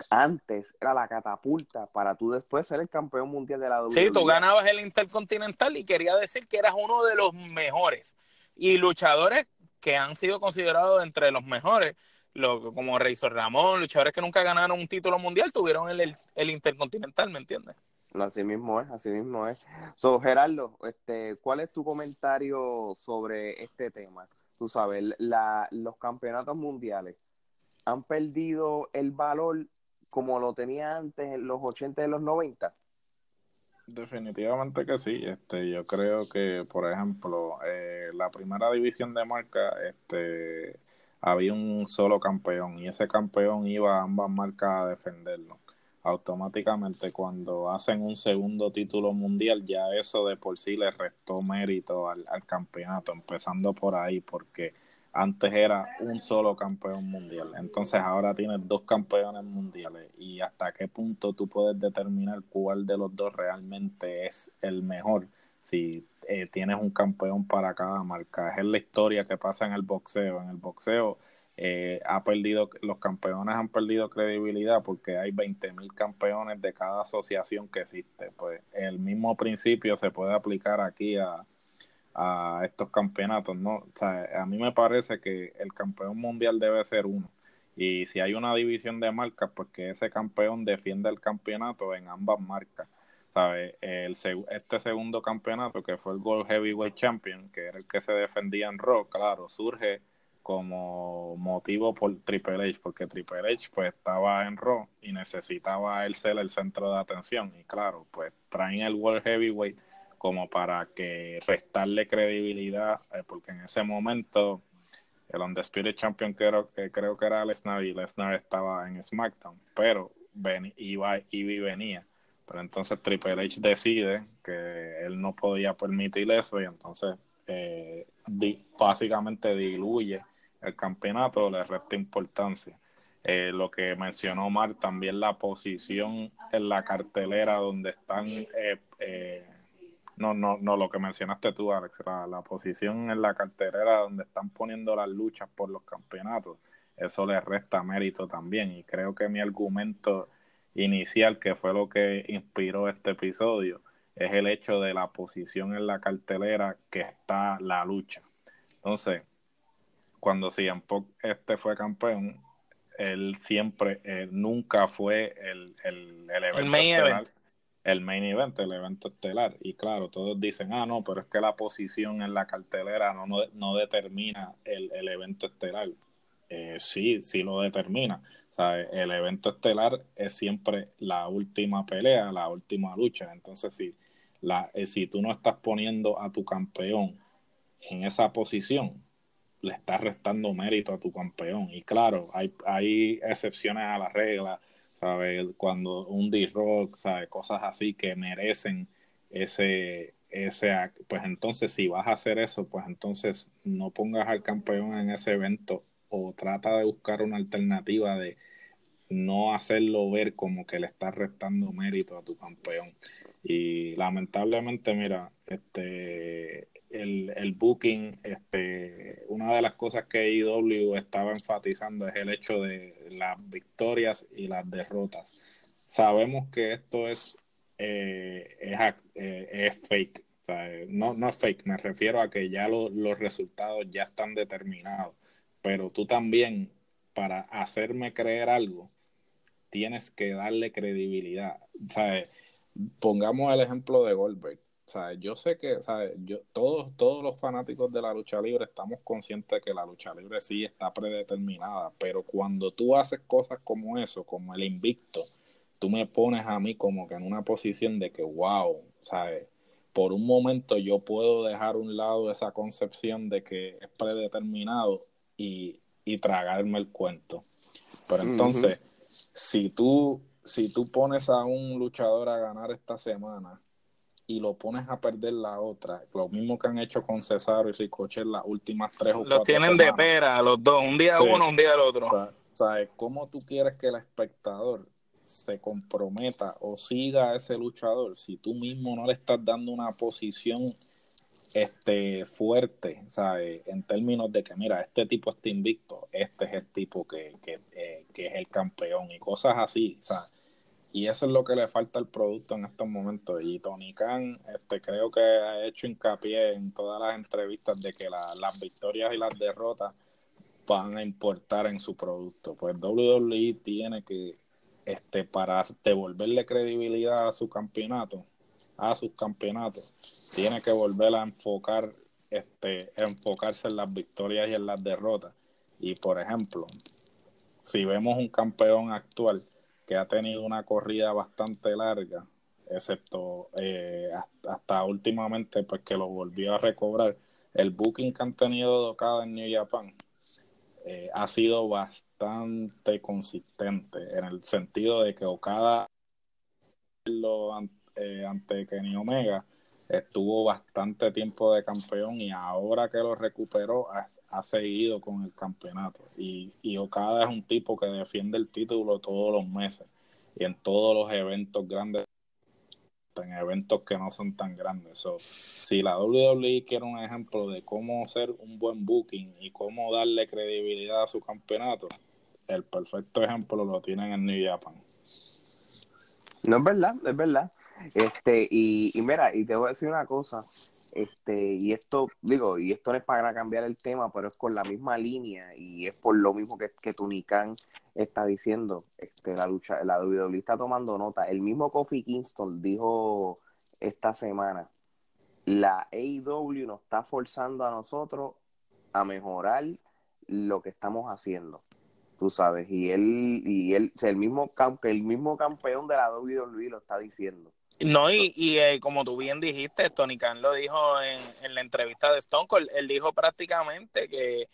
antes era la catapulta para tú después ser el campeón mundial de la WWE. Sí, tú ganabas el Intercontinental y quería decir que eras uno de los mejores. Y luchadores que han sido considerados entre los mejores, lo, como Razor Ramón, luchadores que nunca ganaron un título mundial, tuvieron el, el, Intercontinental, ¿me entiendes? Así mismo es, así mismo es. So, Gerardo, este, ¿cuál es tu comentario sobre este tema? Tú sabes, la, los campeonatos mundiales han perdido el valor como lo tenía antes en los 80 y los 90? Definitivamente que sí. Este, yo creo que, por ejemplo, eh, la primera división de marca, este, había un solo campeón y ese campeón iba a ambas marcas a defenderlo. Automáticamente cuando hacen un segundo título mundial ya eso de por sí le restó mérito al, campeonato, empezando por ahí porque antes era un solo campeón mundial, entonces ahora tienes dos campeones mundiales y hasta qué punto tú puedes determinar cuál de los dos realmente es el mejor si eh, tienes un campeón para cada marca. Es la historia que pasa en el boxeo. En el boxeo eh, ha perdido, los campeones han perdido credibilidad porque hay 20.000 campeones de cada asociación que existe. Pues el mismo principio se puede aplicar aquí a, a estos campeonatos, ¿no? O sea, a mí me parece que el campeón mundial debe ser uno. Y si hay una división de marcas, pues que ese campeón defienda el campeonato en ambas marcas. ¿Sabe? El, este segundo campeonato, que fue el World Heavyweight Champion, que era el que se defendía en Raw, claro, surge como motivo por Triple H, porque Triple H pues estaba en Raw y necesitaba él ser el centro de atención. Y claro, pues traen el World Heavyweight como para que restarle credibilidad, eh, porque en ese momento el Undisputed Champion creo, que creo que era Lesnar y Lesnar estaba en SmackDown, pero iba, iba y venía. Pero entonces Triple H decide que él no podía permitir eso y entonces eh, básicamente diluye el campeonato, le resta importancia. Eh, lo que mencionó Mar, también la posición en la cartelera donde están, eh, no, no, no, lo que mencionaste tú, Alex, la, la, posición en la cartelera donde están poniendo las luchas por los campeonatos, eso le resta mérito también. Y creo que mi argumento inicial, que fue lo que inspiró este episodio, es el hecho de la posición en la cartelera que está la lucha. Entonces, cuando CM Punk este fue campeón, él siempre, nunca fue el, el, el, main event. El main event, el evento estelar. Y claro, todos dicen, ah, no, pero es que la posición en la cartelera no, no, determina el, el, evento estelar. Eh, sí, sí lo determina. el evento estelar es siempre la última pelea, la última lucha. Entonces, si, la, eh, si tú no estás poniendo a tu campeón en esa posición, le estás restando mérito a tu campeón. Y claro, hay, hay excepciones a la regla, ¿sabes? Cuando un D-Rock. Cosas así que merecen ese, ese pues entonces si vas a hacer eso, pues entonces no pongas al campeón en ese evento o trata de buscar una alternativa de no hacerlo ver como que le estás restando mérito a tu campeón. Y lamentablemente, mira, este el, el booking, este, una de las cosas que IW estaba enfatizando es el hecho de las victorias y las derrotas. Sabemos que esto es, eh, es, eh, es, fake. no, no es fake, me refiero a que ya los resultados ya están determinados. Pero tú también, para hacerme creer algo, tienes que darle credibilidad. Pongamos el ejemplo de Goldberg yo sé que, Yo, todos, todos los fanáticos de la lucha libre estamos conscientes de que la lucha libre sí está predeterminada, pero cuando tú haces cosas como eso, como el invicto, tú me pones a mí como que en una posición de que, wow, ¿sabes? Por un momento yo puedo dejar un lado esa concepción de que es predeterminado y, y tragarme el cuento. Pero entonces, si tú si tú pones a un luchador a ganar esta semana y lo pones a perder la otra. Lo mismo que han hecho con Cesaro y Ricochet las últimas tres o cuatro Los tienen de pera, los dos, un día uno, un día el otro. O sea, ¿cómo tú quieres que el espectador se comprometa o siga a ese luchador si tú mismo no le estás dando una posición este fuerte, ¿sabes? En términos de que, mira, este tipo está invicto, este es el tipo que, que, eh, que es el campeón y cosas así, ¿sabes? Y eso es lo que le falta al producto en estos momentos. Y Tony Khan, este, creo que ha hecho hincapié en todas las entrevistas de que las victorias y las derrotas van a importar en su producto. Pues WWE tiene que, este, para devolverle credibilidad a su campeonato, a sus campeonatos, tiene que volver a enfocar, este, enfocarse en las victorias y en las derrotas. Y por ejemplo, si vemos un campeón actual, que ha tenido una corrida bastante larga, excepto eh, hasta últimamente, pues que lo volvió a recobrar. El booking que han tenido de en New Japan eh, ha sido bastante consistente en el sentido de que Okada lo, eh, ante Kenny Omega estuvo bastante tiempo de campeón y ahora que lo recuperó ha, seguido con el campeonato y, y Okada es un tipo que defiende el título todos los meses y en todos los eventos grandes en eventos que no son tan grandes. si la WWE quiere un ejemplo de cómo hacer un buen booking y cómo darle credibilidad a su campeonato, el perfecto ejemplo lo tienen en New Japan. No es verdad, es verdad. Este, y, y mira, y te voy a decir una cosa, este, y esto, digo, y esto no es para cambiar el tema, pero es con la misma línea, y es por lo mismo que, que está diciendo, este, la lucha, la WWE está tomando nota. El mismo Kofi Kingston dijo esta semana, la AEW nos está forzando a nosotros a mejorar lo que estamos haciendo tú sabes, y él, y él, el mismo, el mismo campeón de la WWE lo está diciendo. No, y, y eh, como tú bien dijiste, Tony Khan lo dijo en, en, la entrevista de Stone Cold, él dijo prácticamente que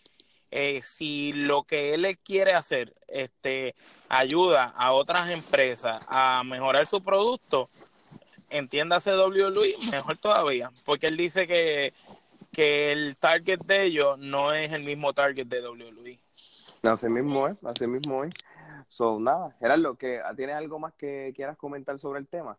eh, si lo que él quiere hacer este, ayuda a otras empresas a mejorar su producto, entiéndase WWE, mejor todavía, porque él dice que, que el target de ellos no es el mismo target de WWE. Así mismo es, así mismo es. So, nada, Gerardo, que ¿tienes algo más que quieras comentar sobre el tema?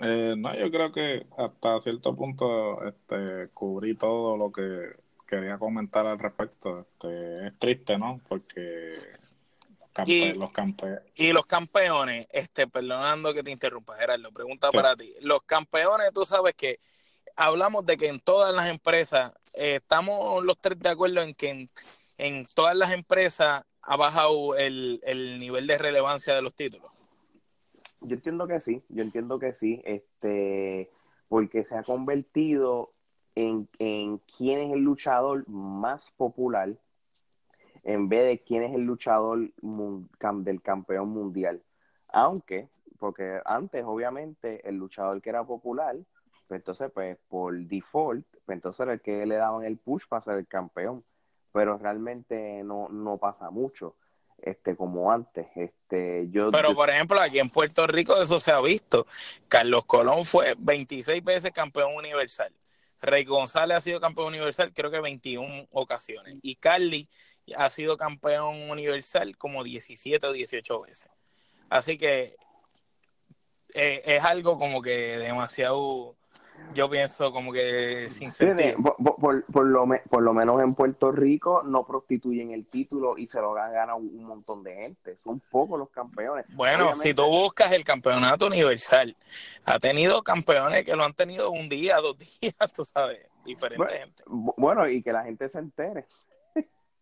Eh, no, yo creo que hasta cierto punto este, cubrí todo lo que quería comentar al respecto. Este, es triste, ¿no? Porque los campeones. Y los campeones, este, perdonando que te interrumpa, Gerardo, pregunta para ti. Los campeones, tú sabes que hablamos de que en todas las empresas, eh, estamos los tres de acuerdo en que en, todas las empresas ha bajado el, el nivel de relevancia de los títulos. Yo entiendo que sí, yo entiendo que sí, este, porque se ha convertido en, en quién es el luchador más popular en vez de quién es el luchador del campeón mundial. Aunque, porque antes obviamente el luchador que era popular, pues entonces pues por default, pues entonces era el que le daban el push para ser el campeón, pero realmente no, no pasa mucho este como antes. Este, yo, Pero por ejemplo, aquí en Puerto Rico eso se ha visto. Carlos Colón fue 26 veces campeón universal. Rey González ha sido campeón universal creo que 21 ocasiones. Y Carly ha sido campeón universal como 17 o 18 veces. Así que eh, es algo como que demasiado yo pienso como que sin sentido. Por, por, lo, por lo menos en Puerto Rico no prostituyen el título y se lo gana un, montón de gente. Son pocos los campeones. Bueno, si tú buscas el campeonato universal, ha tenido campeones que lo han tenido un día, dos días, tú sabes, diferente gente. Bueno, y que la gente se entere.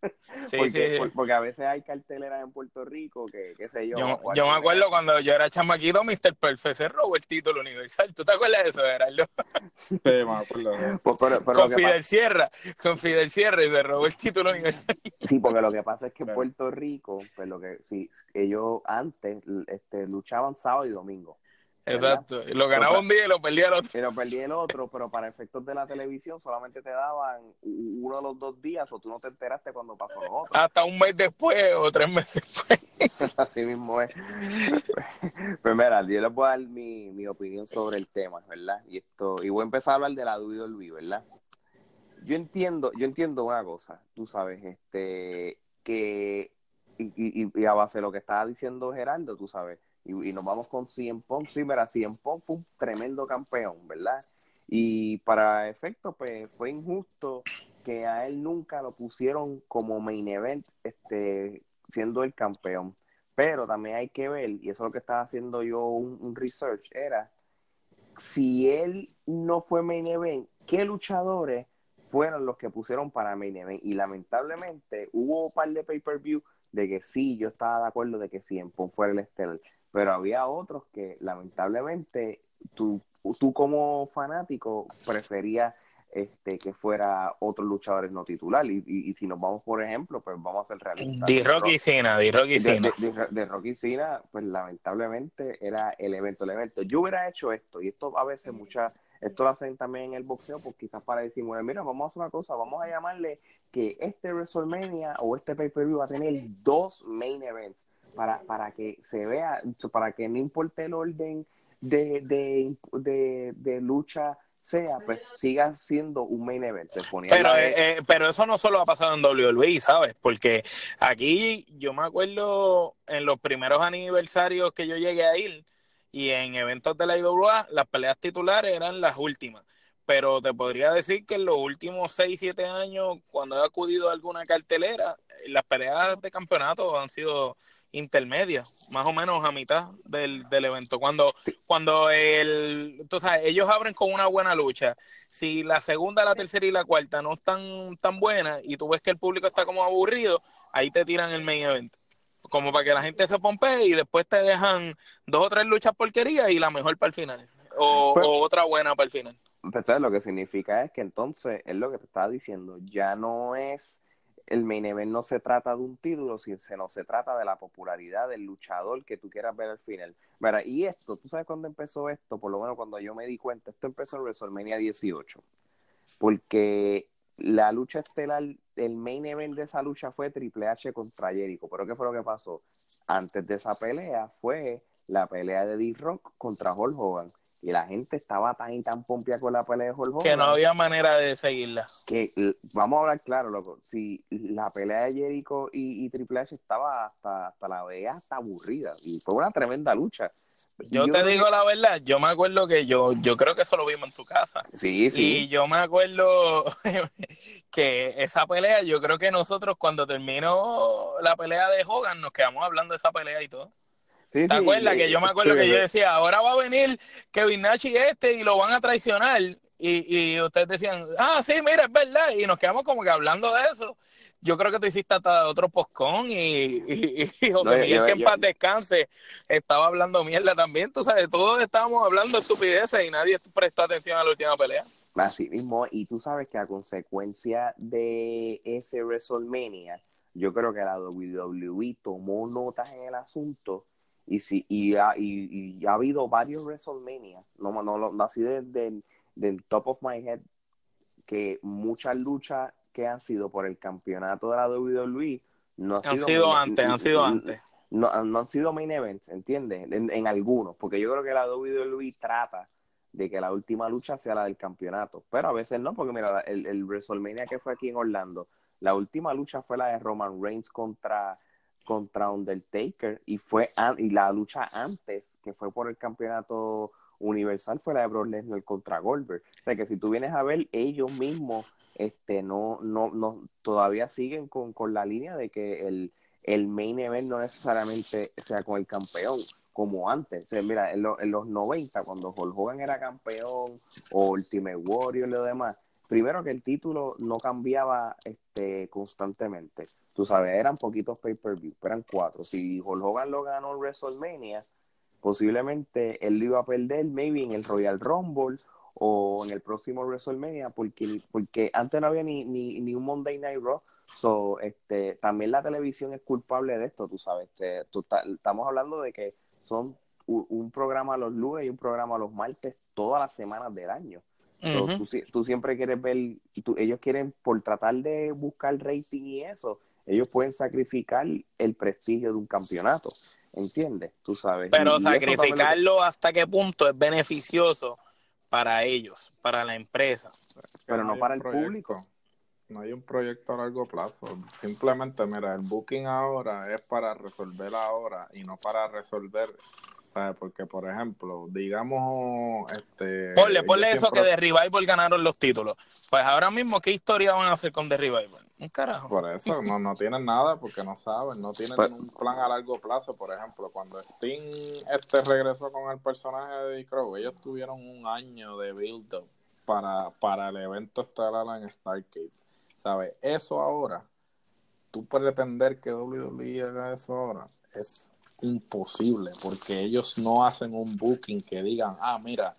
porque, porque, a veces hay carteleras en Puerto Rico que, qué sé yo. Yo, me acuerdo cuando yo era chamaquito, Mr. Perfect se robó el título universal. ¿Tú te acuerdas de eso, Gerardo? Sí, me acuerdo. Pues, con Fidel Sierra, con Fidel Sierra y se robó el título universal. Sí, porque lo que pasa es que en Puerto Rico, pues lo que sí, ellos antes este, luchaban sábado y domingo. Exacto. Lo ganaba un día y lo perdía el otro. Y lo perdí el otro, pero para efectos de la televisión solamente te daban uno de los dos días o tú no te enteraste cuando pasó lo otro. Hasta un mes después o tres meses después. Así mismo es. pues mira, yo les voy a dar mi, mi opinión sobre el tema, ¿verdad? Y esto, y voy a empezar a hablar de la WWE, ¿verdad? Yo entiendo, yo entiendo una cosa, tú sabes, este, que y, y, y a base de lo que estaba diciendo Gerardo, tú sabes, y, nos vamos con Cien Pong. Sí, mira, Cien Pong fue un tremendo campeón, ¿verdad? Y para efecto, pues fue injusto que a él nunca lo pusieron como main event, este, siendo el campeón. Pero también hay que ver, y eso es lo que estaba haciendo yo un, research, era si él no fue main event, ¿qué luchadores fueron los que pusieron para main event? Y lamentablemente hubo un par de pay-per-view de que sí, yo estaba de acuerdo de que Cien Pong fuera el estelar pero había otros que lamentablemente tú, tú como fanático preferías este, que fuera otros luchadores no titular. Y, y, si nos vamos, por ejemplo, pues vamos a ser realistas. De Rocky Cena, de Rocky Cena. De, Rocky Cena, pues lamentablemente era el evento, el evento. Yo hubiera hecho esto, y esto a veces muchas Esto lo hacen también en el boxeo, pues quizás para decir, bueno, mira, vamos a hacer una cosa, vamos a llamarle que este WrestleMania o este pay-per-view va a tener dos main events para, para que se vea, para que no importe el orden de, de, de, de lucha sea, pues siga siendo un main event. Pero, eh, eh, pero eso no solo ha pasado en WWE, ¿sabes? Porque aquí yo me acuerdo en los primeros aniversarios que yo llegué a ir y en eventos de la IWA, las peleas titulares eran las últimas. Pero te podría decir que en los últimos 6, 7 años, cuando he acudido a alguna cartelera, las peleas de campeonato han sido intermedia, más o menos a mitad del, del evento. Cuando, cuando el, sabes, ellos abren con una buena lucha. Si la segunda, la tercera y la cuarta no están tan buenas y tú ves que el público está como aburrido, ahí te tiran el main event. Como para que la gente se pompee y después te dejan dos o tres luchas porquerías y la mejor para el final. O, pues o otra buena para el final. Pues, lo que significa es que entonces, es lo que te estaba diciendo, ya no es el main event no se trata de un título, sino se trata de la popularidad del luchador que tú quieras ver al final. Mira, y esto, ¿tú sabes cuándo empezó esto? Por lo menos cuando yo me di cuenta, esto empezó en WrestleMania 18. Porque la lucha estelar, el main event de esa lucha fue Triple H contra Jericho. Pero ¿qué fue lo que pasó? Antes de esa pelea fue la pelea de D-Rock contra Hulk Hogan y la gente estaba tan y tan pompia con la pelea de Hulk Hogan. Que no había manera de seguirla. Que vamos a hablar claro, loco. Si la pelea de Jericho y, Triple H estaba hasta, hasta la vea hasta aburrida. Y fue una tremenda lucha. Yo, te digo la verdad, yo me acuerdo que yo, yo creo que eso lo vimos en tu casa. Sí, sí. Y yo me acuerdo que esa pelea, yo creo que nosotros cuando terminó la pelea de Hogan, nos quedamos hablando de esa pelea y todo. ¿Te acuerdas? que yo me acuerdo que yo decía, ahora va a venir Kevin Nash y este y lo van a traicionar. Y, y ustedes decían, ah, sí, mira, es verdad. Y nos quedamos como que hablando de eso. Yo creo que tú hiciste hasta otro postcón y, y, José Miguel, que en paz descanse, estaba hablando mierda también. Tú sabes, todos estábamos hablando estupideces y nadie prestó atención a la última pelea. Así mismo, y tú sabes que a consecuencia de ese WrestleMania, yo creo que la WWE tomó notas en el asunto y, si, y, ha, y, ha habido varios WrestleMania, no, no, no así del top of my head, que muchas luchas que han sido por el campeonato de la WWE no han, sido, antes, han sido antes. No, no, han sido main events, ¿entiendes? En, algunos, porque yo creo que la WWE trata de que la última lucha sea la del campeonato, pero a veces no, porque mira, el, el WrestleMania que fue aquí en Orlando, la última lucha fue la de Roman Reigns contra contra Undertaker y fue y la lucha antes que fue por el campeonato universal fue la de Brock Lesnar contra Goldberg. O sea que si tú vienes a ver ellos mismos este no no no todavía siguen con, la línea de que el, el main event no necesariamente sea con el campeón como antes. mira, en, en, los 90, cuando Hulk Hogan era campeón, o Ultimate Warrior y lo demás, primero que el título no cambiaba este, constantemente. Tú sabes, eran poquitos pay-per-view, eran cuatro. Si Hulk Hogan lo ganó en WrestleMania, posiblemente él lo iba a perder maybe en el Royal Rumble o en el próximo WrestleMania, porque, porque antes no había ni, ni, ni un Monday Night Raw. So, este, también la televisión es culpable de esto, tú sabes. Este, estamos hablando de que son un, un programa los lunes y un programa los martes todas las semanas del año tú, siempre quieres ver, tú, ellos quieren, por tratar de buscar rating y eso, ellos pueden sacrificar el prestigio de un campeonato, ¿entiendes? Tú sabes. Pero sacrificarlo hasta qué punto es beneficioso para ellos, para la empresa. Pero no, para el público. No hay un proyecto a largo plazo. Simplemente, mira, el booking ahora es para resolver ahora y no para resolver porque, por ejemplo, digamos, este... Ponle, ponle eso que de Revival ganaron los títulos. Pues ahora mismo, ¿qué historia van a hacer con The Revival? Un carajo. Por eso, no, no tienen nada porque no saben, no tienen pues un plan a largo plazo. Por ejemplo, cuando Sting este regresó con el personaje de Crow, ellos tuvieron un año de build-up para, para el evento estelar en Stargate. ¿Sabes? Eso ahora, tú pretender que WWE haga eso ahora, es imposible porque ellos no hacen un booking que digan, ah, mira,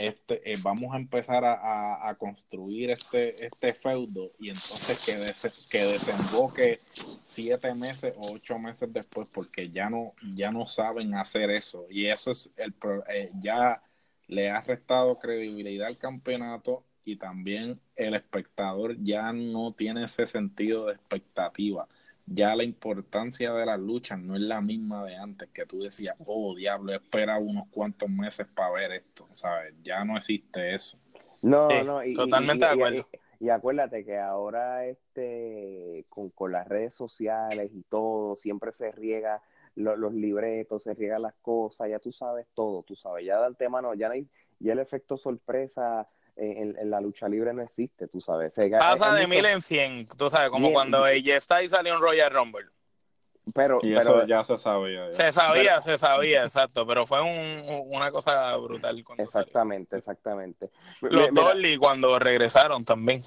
este, eh, vamos a empezar a, construir este, este feudo y entonces que, que desemboque siete meses o ocho meses después porque ya no, ya no saben hacer eso y eso es el eh, ya le ha restado credibilidad al campeonato y también el espectador ya no tiene ese sentido de expectativa. Ya la importancia de las luchas no es la misma de antes, que tú decías, oh diablo, espera unos cuantos meses para ver esto, ¿sabes? Ya no existe eso. No, Sí, no, y, totalmente y- de acuerdo. Y, y acuérdate que ahora este con, con las redes sociales y todo, siempre se riega lo- los libretos, se riegan las cosas, ya tú sabes todo, tú sabes, ya de antemano, ya no hay, ya el efecto sorpresa en, en la lucha libre no existe, tú sabes. Pasa de mucho- mil en cien, tú sabes, como Bien. cuando AJ Styles salió en Royal Rumble. pero, Y pero eso ya se sabía. ya. Se sabía, se sabía, exacto, pero fue un- una cosa brutal cuando salió. exactamente, exactamente. Los Mira, Dolly cuando regresaron también.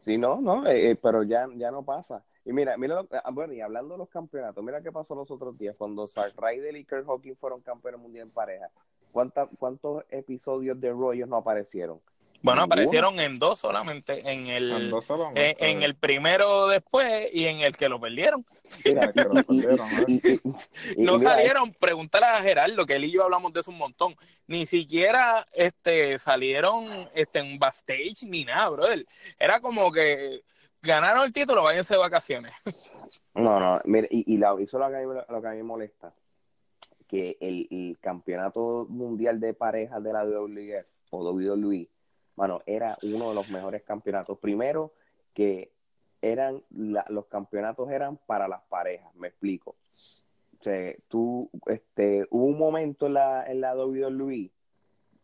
Sí, no, no, eh, eh, pero ya, ya no pasa. Y mira, mira, lo- ah, bueno, y hablando de los campeonatos, mira qué pasó los otros días cuando Zack Ryder y Kurt Hawkins fueron campeones mundiales en pareja. ¿Cuánta, ¿Cuántos episodios de Royals no aparecieron? Bueno, Ninguno. aparecieron en dos solamente, en el, solamente, en, en el primero después y en el que lo perdieron. Mira, que lo ¿eh? No mira, salieron, pregúntale a Gerardo, que él y yo hablamos de eso un montón. Ni siquiera este, salieron este, en backstage ni nada, brother. Era como que ganaron el título, váyanse de vacaciones. No, no, mira, y, y la- eso es lo que, a mí, lo que a mí me molesta, que el, el campeonato mundial de parejas de la WWF o WWE, bueno, era uno de los mejores campeonatos. Primero, que eran la- los campeonatos eran para las parejas, me explico. O sea, tú, este, hubo un momento en la, en la WWE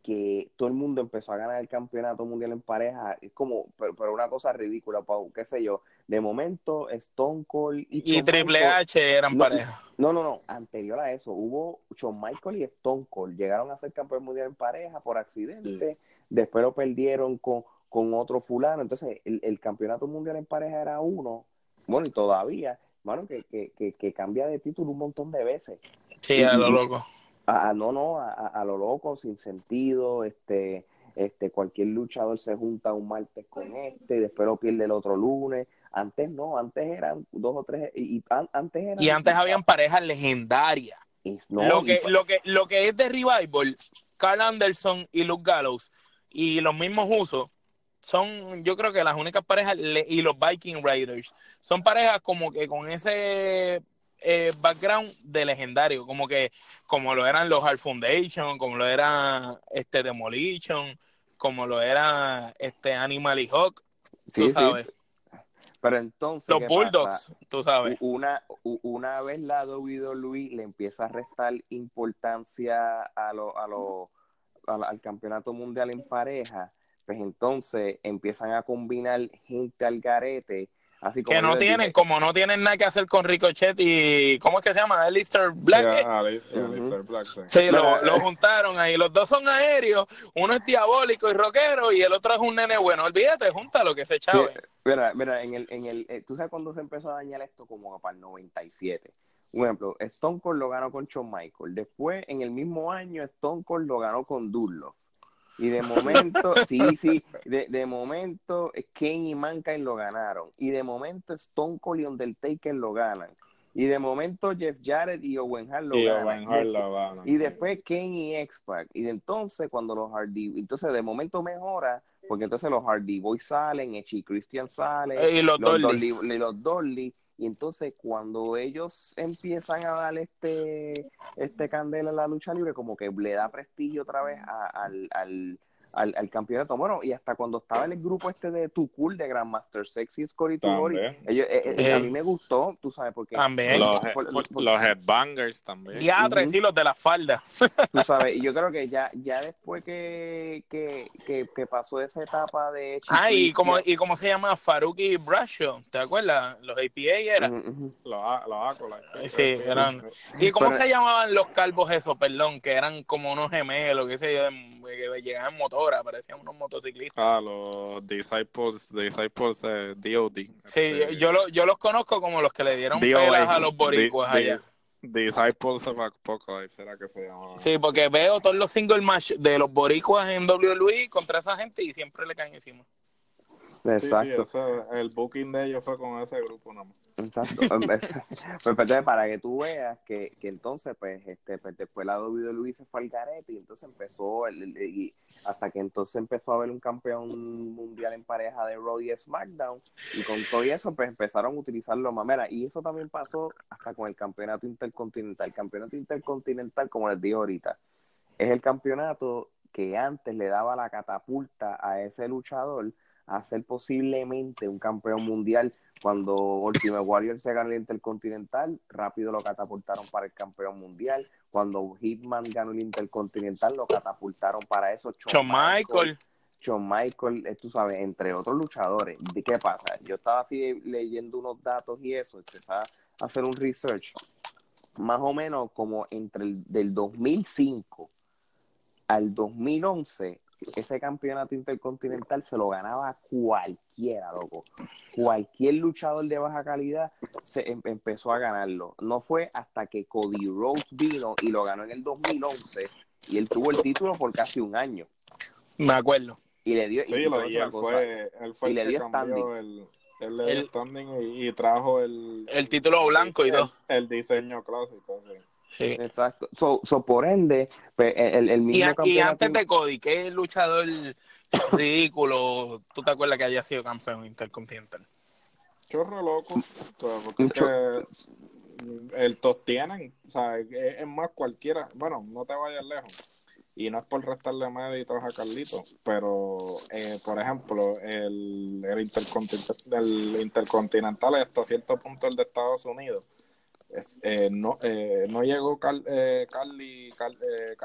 que todo el mundo empezó a ganar el campeonato mundial en pareja, es como, pero, pero una cosa ridícula, Pau, qué sé yo, de momento Stone Cold y, Y Shawn Triple H eran No, pareja. no, no, no, anterior a eso, hubo Shawn Michael y Stone Cold, llegaron a ser campeón mundial en pareja por accidente, después lo perdieron con, con otro fulano, entonces el, el campeonato mundial en pareja era uno, bueno, y todavía, bueno, que, que, que, que cambia de título un montón de veces. Sí, a lo loco. A, a- no, no, a, a- lo loco, sin sentido, este, este, cualquier luchador se junta un martes con este y después lo pierde el otro lunes. Antes no, antes eran dos o tres, y, y an- antes eran... Y antes habían parejas legendarias. no, lo, y- que, lo, que, lo que es de Revival, Carl Anderson y Luke Gallows y los mismos usos son, yo creo que las únicas parejas, le- y los Viking Raiders, son parejas como que con ese eh, background de legendario, como que como lo eran los Hard Foundation, como lo era este Demolition, como lo era este Animal y Hawk, tú sí, sí, sabes. Pero entonces, Los ¿qué Bulldogs, pasa? tú sabes. Una, una vez la WWE le empieza a restar importancia a lo, a lo, al, al campeonato mundial en pareja, pues entonces empiezan a combinar gente al garete, así como Que no tienen, dije, como no tienen nada que hacer con Ricochet y, ¿cómo es que se llama? Alistair Black. ¿eh? Ujú. Alistair Black, sí. Lo, eh. lo juntaron ahí. Los dos son aéreos. Uno es diabólico y rockero y el otro es un nene bueno. Olvídate, júntalo que se chave. Mira, mira, en el, en el, eh, ¿tú sabes cuándo se empezó a dañar esto? Como para el 97. Un ejemplo, Stone Cold lo ganó con Shawn Michael. Después, en el mismo año, Stone Cold lo ganó con Durlo. Y de momento, sí, sí, de, de momento, eh, Kane y Mankind lo ganaron. Y de momento, Stone Cold y Undertaker lo ganan. Y de momento, Jeff Jarrett y Owen Hart lo Y ganan. Owen Hart lo gana. Y después Kane y X-Pac. Y de entonces, cuando los Hardy, entonces de momento mejora, porque entonces los Hardy Boys salen, Echi y Christian salen, Eh, y los Dudley. Dudley- y los Dudley, y entonces cuando ellos empiezan a dar este, este candela en la lucha libre, como que le da prestigio otra vez a- al, al, al campeonato. Bueno, y hasta cuando estaba en el grupo este de Tu Cool, de Grandmaster Sexy, Tugori, ellos, eh, eh, a Eh. mí me gustó, tú sabes, porque También. Los, por- por- por- los headbangers también. Diatre, Ujú. sí, los de la falda. Tú sabes, y yo creo que ya, ya después que, que, que, que pasó esa etapa de Ah, y como, y cómo se llama Faruqi Brasho, ¿te acuerdas? Los APA era. Ujú, ujú. Los, a- los Acolytes. Sí, eran- ¿Y cómo Pero- se llamaban los calvos esos, perdón? Que eran como unos gemelos, qué sé yo, en- que llegaban en motora, parecían unos motociclistas. Ah, los Disciples, Disciples eh, DOD. Sí, Este, yo, lo- yo los conozco como los que le dieron DOA. pelas a los boricuas di- allá. Disciples of Apocalypse, será que se llamaba. Sí, porque veo todos los single match de los boricuas en WWE contra esa gente y siempre le caen encima. Exacto. Sí, sí, ese, el booking de ellos fue con ese grupo nomás. Exacto. pues, pues, para que tú veas que, que entonces, pues, este, pues, después la WWE se fue al garete y entonces empezó, el, y hasta que entonces empezó a haber un campeón mundial en pareja de Raw y SmackDown y con todo eso, pues empezaron a utilizarlo más. Mira, y eso también pasó hasta con el campeonato intercontinental. El campeonato intercontinental, como les digo ahorita, es el campeonato que antes le daba la catapulta a ese luchador a ser posiblemente un campeón mundial. Cuando Ultimate Warrior se ganó el Intercontinental, rápido lo catapultaron para el campeón mundial. Cuando Hitman ganó el Intercontinental, lo catapultaron para eso. Shawn Michael. Shawn Michael, eh, tú sabes, entre otros luchadores. ¿De qué pasa? Yo estaba así leyendo unos datos y eso, empecé a hacer un research. Más o menos como entre el del 2005 al 2011, ese campeonato intercontinental se lo ganaba cualquiera, loco. Cualquier luchador de baja calidad se em, empezó a ganarlo. No fue hasta que Cody Rhodes vino y lo ganó en el 2011 y él tuvo el título por casi un año. Me acuerdo. Y le dio, sí, y, lo, y él, fue, él fue, y le dio standing. El, él le dio el, standing y, y, trajo el, el título blanco y todo. El, diseño clásico, sí. Sí. Exacto. So, so, por ende, pues, el, el mismo y, campeonato... y antes de Cody, ¿qué luchador ridículo tú te acuerdas que haya sido campeón intercontinental? Chorro loco. Porque el top tienen, o sea, es más cualquiera. Bueno, no te vayas lejos. Y no es por restarle méritos a Carlito, pero, eh, por ejemplo, el, el, intercontinental, el intercontinental hasta cierto punto el de Estados Unidos eh, no, eh, no llegó Cal, eh, Carly, Cal, eh,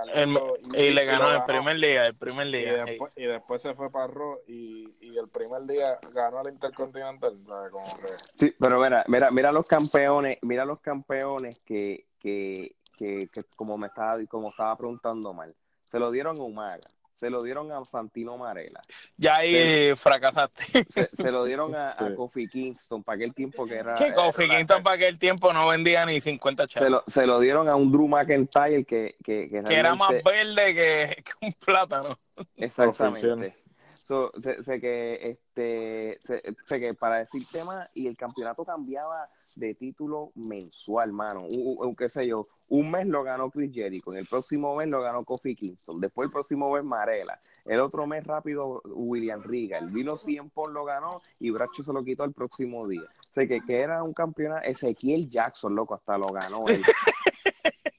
y, y, le ganó el primer día, el primer día. Y después, y después se fue para Raw y, y, el primer día ganó al Intercontinental. Como que... Sí, pero mira, mira, mira los campeones, mira los campeones que, que, que, que como me estaba, como estaba preguntando mal, se lo dieron a Umaga se lo dieron a Santino Marella. Ya ahí se, fracasaste. Se, se, lo dieron a, sí. a, Kofi Kingston para aquel tiempo que era. ¿Qué Kofi Kingston para aquel tiempo no vendía ni 50 chavos? Se lo, se lo dieron a un Drew McIntyre que. Que, que, que era más verde que, que un plátano. Exactamente. So, sé, sé, que este sé, sé, que para decir tema y el campeonato cambiaba de título mensual, mano. Un, qué sé yo, un mes lo ganó Chris Jericho, en el próximo mes lo ganó Kofi Kingston, después el próximo mes Marela, el otro mes rápido William Regal, vino Cien lo ganó y Bracho se lo quitó el próximo día. Sé que, que era un campeonato, Ezequiel Jackson, loco, hasta lo ganó él.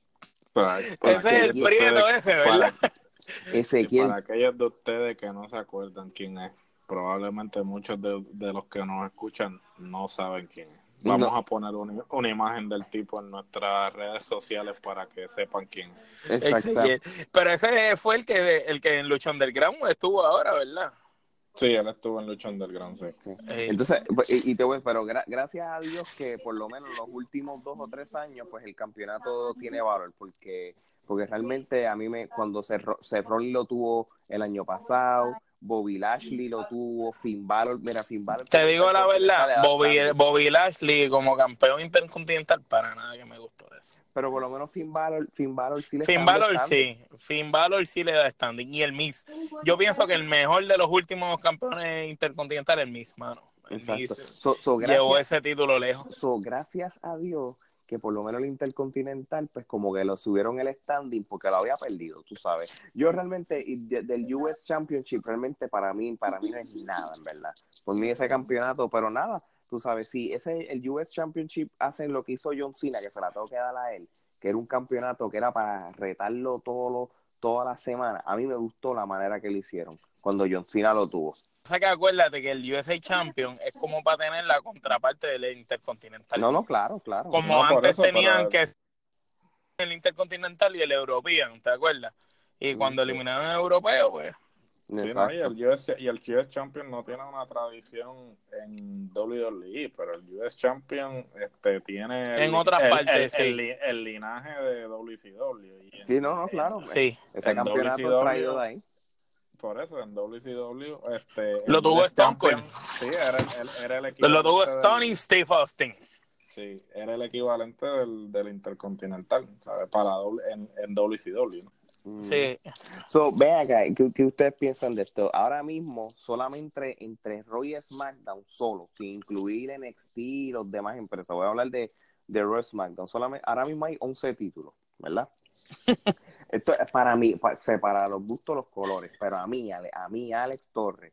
ese es el prieto ese, ¿verdad? Para, Ezequiel. Para aquellos de ustedes que no se acuerdan quién es, probablemente muchos de, de los que nos escuchan no saben quién es. Vamos no. a poner una, una, imagen del tipo en nuestras redes sociales para que sepan quién es. Exacto. Pero ese fue el que el que en Lucha Underground estuvo ahora, ¿verdad? Sí, él estuvo en Lucha Underground, sí. sí. Entonces, y, y te voy, pero gra gracias a Dios que por lo menos los últimos dos o tres años, pues el campeonato tiene valor, porque porque realmente a mí me cuando cerró, cerró lo tuvo el año pasado, Bobby Lashley lo tuvo, Finn Balor, mira Finn Balor. Te digo la verdad, Bobby, Bobby Lashley como campeón intercontinental para nada que me gustó eso. Pero por lo menos Finn Balor, Finn Balor sí le Finn Balor sí, Finn Balor sí le da standing y el Miss. Yo pienso que el mejor de los últimos campeones intercontinentales el Miss, mano. El Exacto. Miss so, so, gracias, llevó ese título lejos. So, gracias a Dios que por lo menos el Intercontinental, pues como que lo subieron el standing porque lo había perdido, tú sabes. Yo realmente, del US Championship, realmente para mí, para mí no es nada, en verdad. Por mí ese campeonato, pero nada, tú sabes, si ese, el US Championship hacen lo que hizo John Cena, que se la tengo que dar a él, que era un campeonato que era para retarlo todo lo, toda la semana, a mí me gustó la manera que lo hicieron cuando John Cena lo tuvo. O sea que acuérdate que el USA Champion es como para tener la contraparte del Intercontinental. No, no, claro, claro. Como no, antes eso, tenían pero... que el Intercontinental y el European, ¿te acuerdas? Y cuando eliminaron el europeo, pues... Sí, no, y, el US, y el US Champion no tiene una tradición en WWE, pero el US Champion este, tiene en otras el, partes el, sí. el, el, linaje de WCW. Y en, sí, no, no, claro. Sí. Ese campeonato WCW, traído de ahí por eso en WCW este lo tuvo Stone Cold sí era, era, el equivalente lo tuvo Stone y Steve Austin sí era el equivalente del, del Intercontinental ¿sabes? para en, en WCW ¿no? Mm. Sí. So, ven acá, ¿qué, qué ustedes piensan de esto? Ahora mismo, solamente entre Raw y SmackDown, solo, sin incluir NXT y los demás empresas. Voy a hablar de, de Raw y SmackDown. Solamente, ahora mismo hay 11 títulos, ¿verdad? esto es para mí, pa- se- para los gustos, los colores, pero a mí, Ale- a mí, Alex Torres,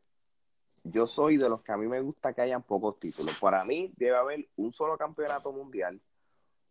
yo soy de los que a mí me gusta que hayan pocos títulos. Para mí debe haber un solo campeonato mundial,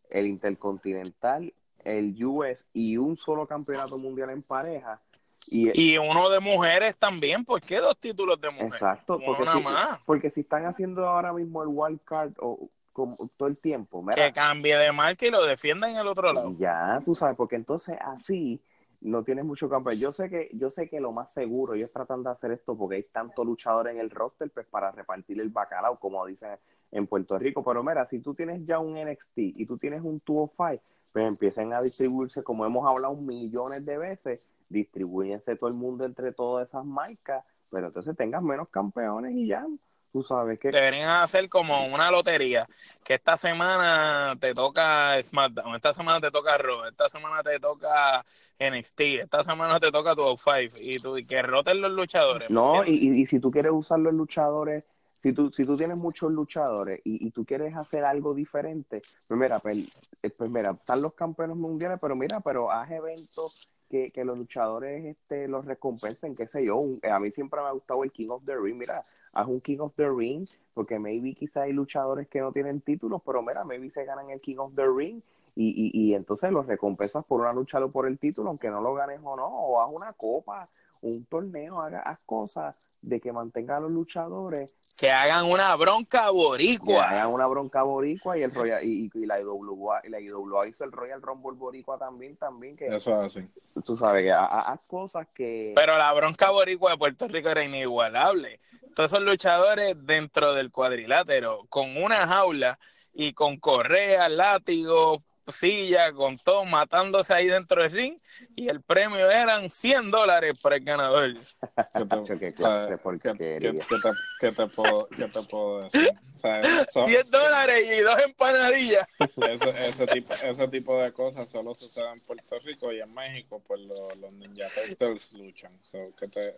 el Intercontinental, el US y un solo campeonato mundial en pareja. Y, Y uno de mujeres también. ¿Por qué dos títulos de mujeres? exacto, Uno porque si, más. porque si están haciendo ahora mismo el wild card o como todo el tiempo, mira, Que cambie de marca y lo defienda en el otro lado. Ya, tú sabes, porque entonces así no tienes mucho campo. Yo sé que yo sé que lo más seguro, ellos tratan de hacer esto porque hay tanto luchador en el roster pues para repartir el bacalao, como dicen en Puerto Rico. Pero mira, si tú tienes ya un NXT y tú tienes un 205, pues empiecen a distribuirse, como hemos hablado millones de veces, distribuyense todo el mundo entre todas esas marcas, pero entonces tengas menos campeones y ya, tú sabes que... Deberían hacer como una lotería, que esta semana te toca SmackDown, esta semana te toca Raw, esta semana te toca NXT, esta semana te toca 205 y, tú, y que roten los luchadores. ¿me No, y- y si tú quieres usar los luchadores, si tú, si tú tienes muchos luchadores y, y tú quieres hacer algo diferente, pues mira, pues, eh, pues mira, están los campeones mundiales, pero mira, pero haz eventos que, los luchadores este, los recompensen, qué sé yo. Un- a mí siempre me ha gustado el King of the Ring, mira, haz un King of the Ring, porque maybe quizá hay luchadores que no tienen títulos, pero mira, maybe se ganan el King of the Ring. Y, y, y entonces los recompensas por una lucha por el título, aunque no lo ganes o no, o haz una copa, un torneo, haga, haz cosas de que mantenga a los luchadores, Que hagan una bronca que boricua. hagan una bronca boricua y el Royal, y, y la IWA, y la IWA hizo el Royal Rumble boricua también, también que Eso es así. tú sabes que ha- ha- haz cosas que Pero la bronca boricua de Puerto Rico era inigualable. Todos esos luchadores dentro del cuadrilátero, con una jaula y con correa, látigo, silla, con todo, matándose ahí dentro del ring. Y el premio eran 100 dólares para el ganador. ¿Qué qué clase ¿qué- porquería. qué- qué te, qué te puedo, qué te puedo decir? O sea, eso- 100 dólares y dos empanadillas. Ese, ese, tipo, ese tipo de cosas solo sucede en Puerto Rico y en México, pues lo- los Ninja Turtles luchan. So, que te,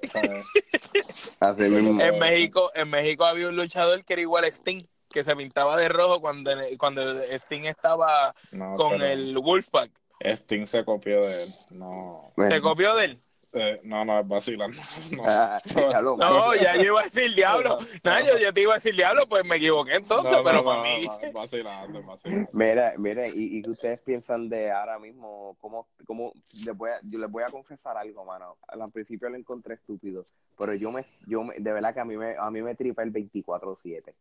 así mismo. En México, en México había un luchador que era igual a Sting, que se pintaba de rojo cuando, cuando Sting estaba no, con el Wolfpack. Sting se copió de él. No, Se copió de él. eh, no, no, es vacilando. No. Ah, ya lo- No, ya yo iba a decir diablo. No, yo, yo te iba a decir diablo, pues me equivoqué entonces, No, no, pero no, para no, mí. vacilando, es vacilando. Mira, mira, y, y que ustedes piensan de ahora mismo, cómo, cómo les voy a, yo les voy a confesar algo, mano. Al principio lo encontré estúpido, pero yo me, yo me, de verdad que a mí me, a mí me tripa el 24-7.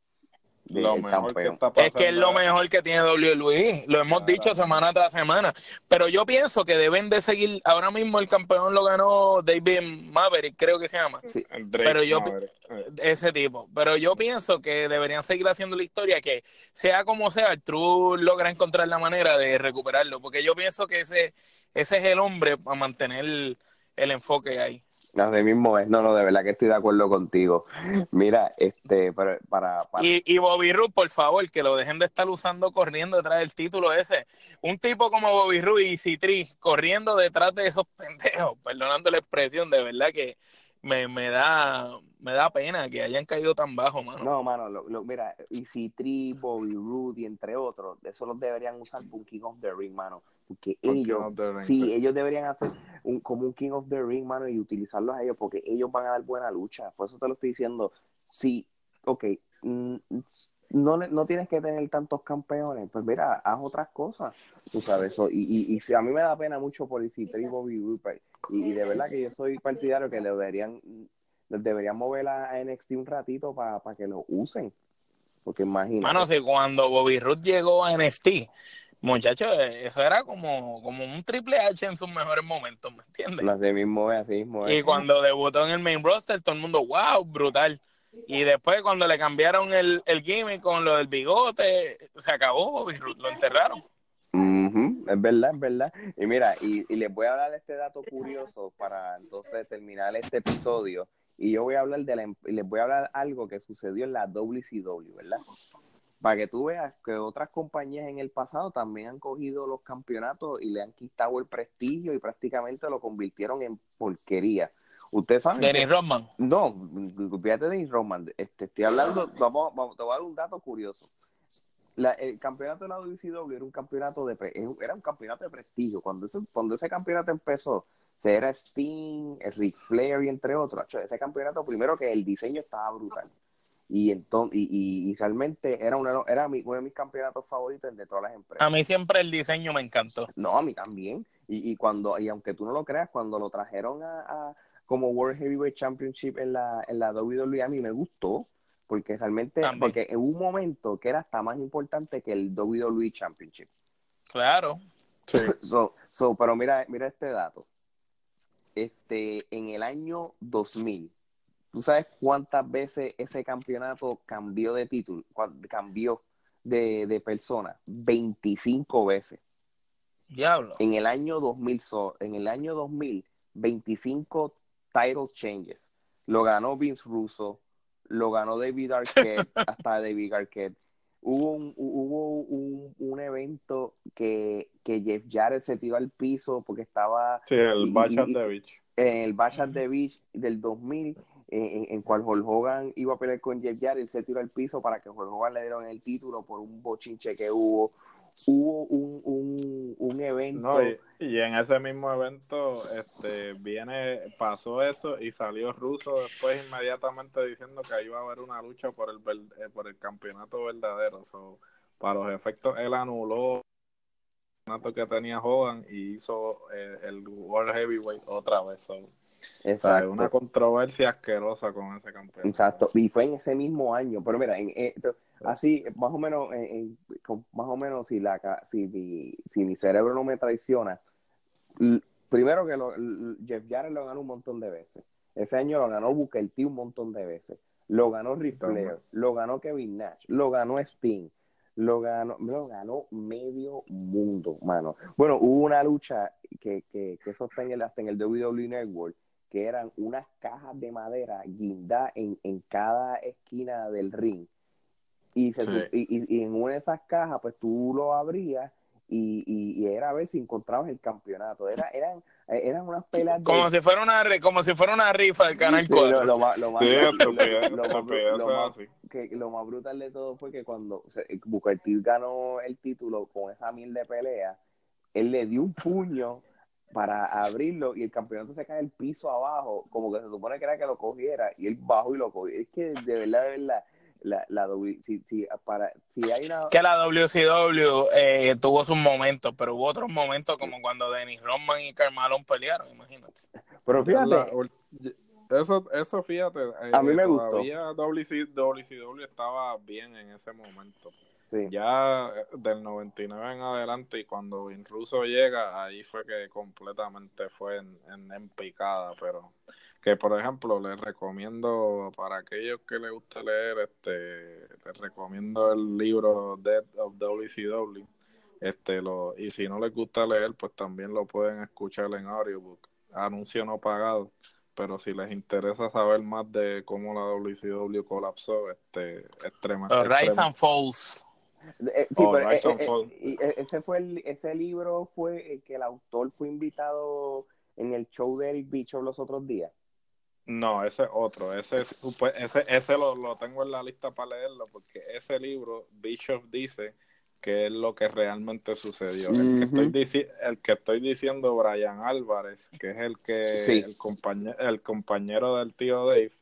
De- Lo el mejor que campeón. está pasando. Es que es lo mejor que tiene WWE, lo hemos Claro. dicho semana tras semana, pero yo pienso que deben de seguir, ahora mismo el campeón lo ganó David Maverick, creo que se llama, Drake Pero yo- Maverick, eh, ese tipo, pero yo pienso que deberían seguir haciendo la historia, que sea como sea, el True logra encontrar la manera de recuperarlo, porque yo pienso que ese, ese es el hombre para mantener el, el enfoque ahí. Así mismo es, no, no, de verdad que estoy de acuerdo contigo. Mira, este, para, para, para- Y, y Bobby Roode, por favor, que lo dejen de estar usando corriendo detrás del título ese. Un tipo como Bobby Roode y Citri corriendo detrás de esos pendejos, perdonando la expresión, de verdad que me, me da me da pena que hayan caído tan bajo, mano. No, mano, lo, lo- mira, Easy Tree, Bobby Rudy, entre otros, de eso los deberían usar por un King of the Ring, mano, porque Por ellos, Ring, sí, sí. ellos deberían hacer un, como un King of the Ring, mano, y utilizarlos a ellos, porque ellos van a dar buena lucha, por eso te lo estoy diciendo, sí, ok, mm, no, le- no tienes que tener tantos campeones, pues mira, haz otras cosas, tú sabes, eso, y, y, y a mí me da pena mucho por Tree, Bobby pues, y, y de verdad que yo soy partidario que le deberían les deberían mover a NXT un ratito para que lo usen. Porque imagínate. Mano, si cuando Bobby Roode llegó a NXT, muchachos, eso era como, como un Triple H en sus mejores momentos, ¿me entiendes? Así mismo es, así mismo es. Y cuando debutó en el main roster, todo el mundo, wow, brutal. Y después cuando le cambiaron el, el gimmick con lo del bigote, se acabó lo enterraron. Ujú, Es verdad, es verdad. Y mira, y, y les voy a dar este dato curioso para entonces terminar este episodio. Y yo voy a hablar de la, em- y les voy a hablar algo que sucedió en la WCW, ¿verdad? Para que tú veas que otras compañías en el pasado también han cogido los campeonatos y le han quitado el prestigio y prácticamente lo convirtieron en porquería. Usted sabe. Dennis Rodman. No, fíjate de Dennis Rodman. Este, estoy hablando, vamos, vamos, te voy a dar un dato curioso. La, el campeonato de la WCW era un campeonato de era un campeonato de prestigio. Cuando ese, cuando ese campeonato empezó, era Sting, Ric Flair y entre otros. Ese campeonato, primero que el diseño estaba brutal. Y, entonces, y, y, realmente era, una, era mi, uno de mis campeonatos favoritos de todas las empresas. A mí siempre el diseño me encantó. No, a mí también. Y, y cuando y aunque tú no lo creas, cuando lo trajeron a, a como World Heavyweight Championship en la, en la WWE, a mí me gustó. Porque realmente, porque en un momento que era hasta más importante que el WWE Championship. Claro. Sí. So, so, pero mira, mira este dato. Este, en el año 2000, ¿Tú sabes cuántas veces ese campeonato cambió de título, cambió de, de persona? 25 veces. Diablo. En el año 2000, en el año 2000, 25 title changes. Lo ganó Vince Russo, lo ganó David Arquette, hasta David Arquette. Hubo un, hubo un, un evento que, que, Jeff Jarrett se tiró al piso porque estaba... Sí, el Bash at the Beach. En el Bash at the Beach del 2000 en, en, cual Hulk Hogan iba a pelear con Jeff Jarrett, se tiró al piso para que Hulk Hogan le dieron el título por un bochinche que hubo. Hubo un, un, un evento. y, en ese mismo evento este viene pasó eso y salió Russo después inmediatamente diciendo que iba a haber una lucha por el, eh, por el campeonato verdadero. para los efectos, él anuló que tenía Hogan y hizo eh, el World Heavyweight otra vez. Exacto. una controversia asquerosa con ese campeón. Exacto, y fue en ese mismo año. Pero mira, en, eh, así, más o menos, más o menos, si, la, si, mi, si mi cerebro no me traiciona, primero que lo, Jeff Jarrett lo ganó un montón de veces. Ese año lo ganó Booker T un montón de veces. Lo ganó Ric Flair, lo ganó Kevin Nash, lo ganó Sting lo ganó, lo ganó medio mundo, mano. Bueno, hubo una lucha que, que, que eso está en el, hasta en el WWE Network, que eran unas cajas de madera guindadas en, en cada esquina del ring. Y, y, y, en una de esas cajas, pues tú lo abrías y, y, era a ver si encontrabas el campeonato. Era, eran, eran unas pelas como si fuera una como si fuera una rifa del canal 4 lo, más, brutal de todo fue que cuando Booker T ganó el título con esa mil de pelea él le dio un puño para abrirlo y el campeonato se cae el piso abajo como que se supone que era que lo cogiera y él bajó y lo cogió. Es que de verdad de verdad la, la si, si, para, si hay una... Que la WCW eh, tuvo sus momentos, pero hubo otros momentos como cuando Dennis Rodman y Carmelo pelearon, imagínate. Pero fíjate... eso, eso fíjate, eh, a mí me todavía WCW estaba bien en ese momento. Ya eh, del 99 en adelante y cuando Russo llega, ahí fue que completamente fue en, en, en picada, pero que por ejemplo les recomiendo para aquellos que les gusta leer este les recomiendo el libro Death of WCW este lo y si no les gusta leer pues también lo pueden escuchar en audiobook. Anuncio no pagado pero si les interesa saber más de cómo la WCW colapsó este extrema, Rise and Falls. Eh, sí, oh, eh, eh, ese fue el, ese libro fue el que el autor fue invitado en el show de Eric Bicho los otros días no, ese es otro. Ese, ese, ese lo, lo, tengo en la lista para leerlo porque ese libro, Bishop dice que es lo que realmente sucedió. el, que estoy el, que estoy diciendo, Brian Álvarez, que es el que el, compañero, el compañero del tío Dave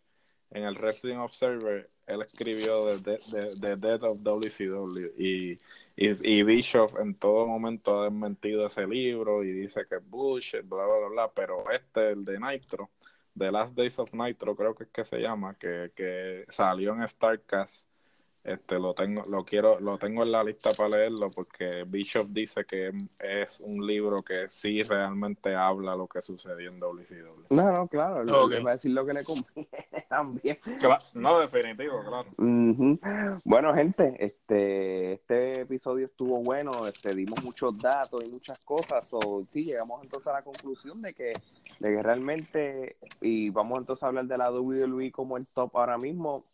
en el Wrestling Observer, él escribió de, de, Death of WCW y, y, y, Bishop en todo momento ha desmentido ese libro y dice que es bullshit, bla, bla, bla, bla, pero este, el de Nitro, The Last Days of Nitro, creo que es que se llama, que, que salió en Starcast este lo tengo lo quiero lo tengo en la lista para leerlo porque Bishop dice que es un libro que sí realmente habla lo que sucedió en WCW no no claro lo, va a decir lo que le conviene también. No definitivo claro. Bueno gente este este episodio estuvo bueno este dimos muchos datos y muchas cosas o sí llegamos entonces a la conclusión de que de que realmente y vamos entonces a hablar de la WWE como el top ahora mismo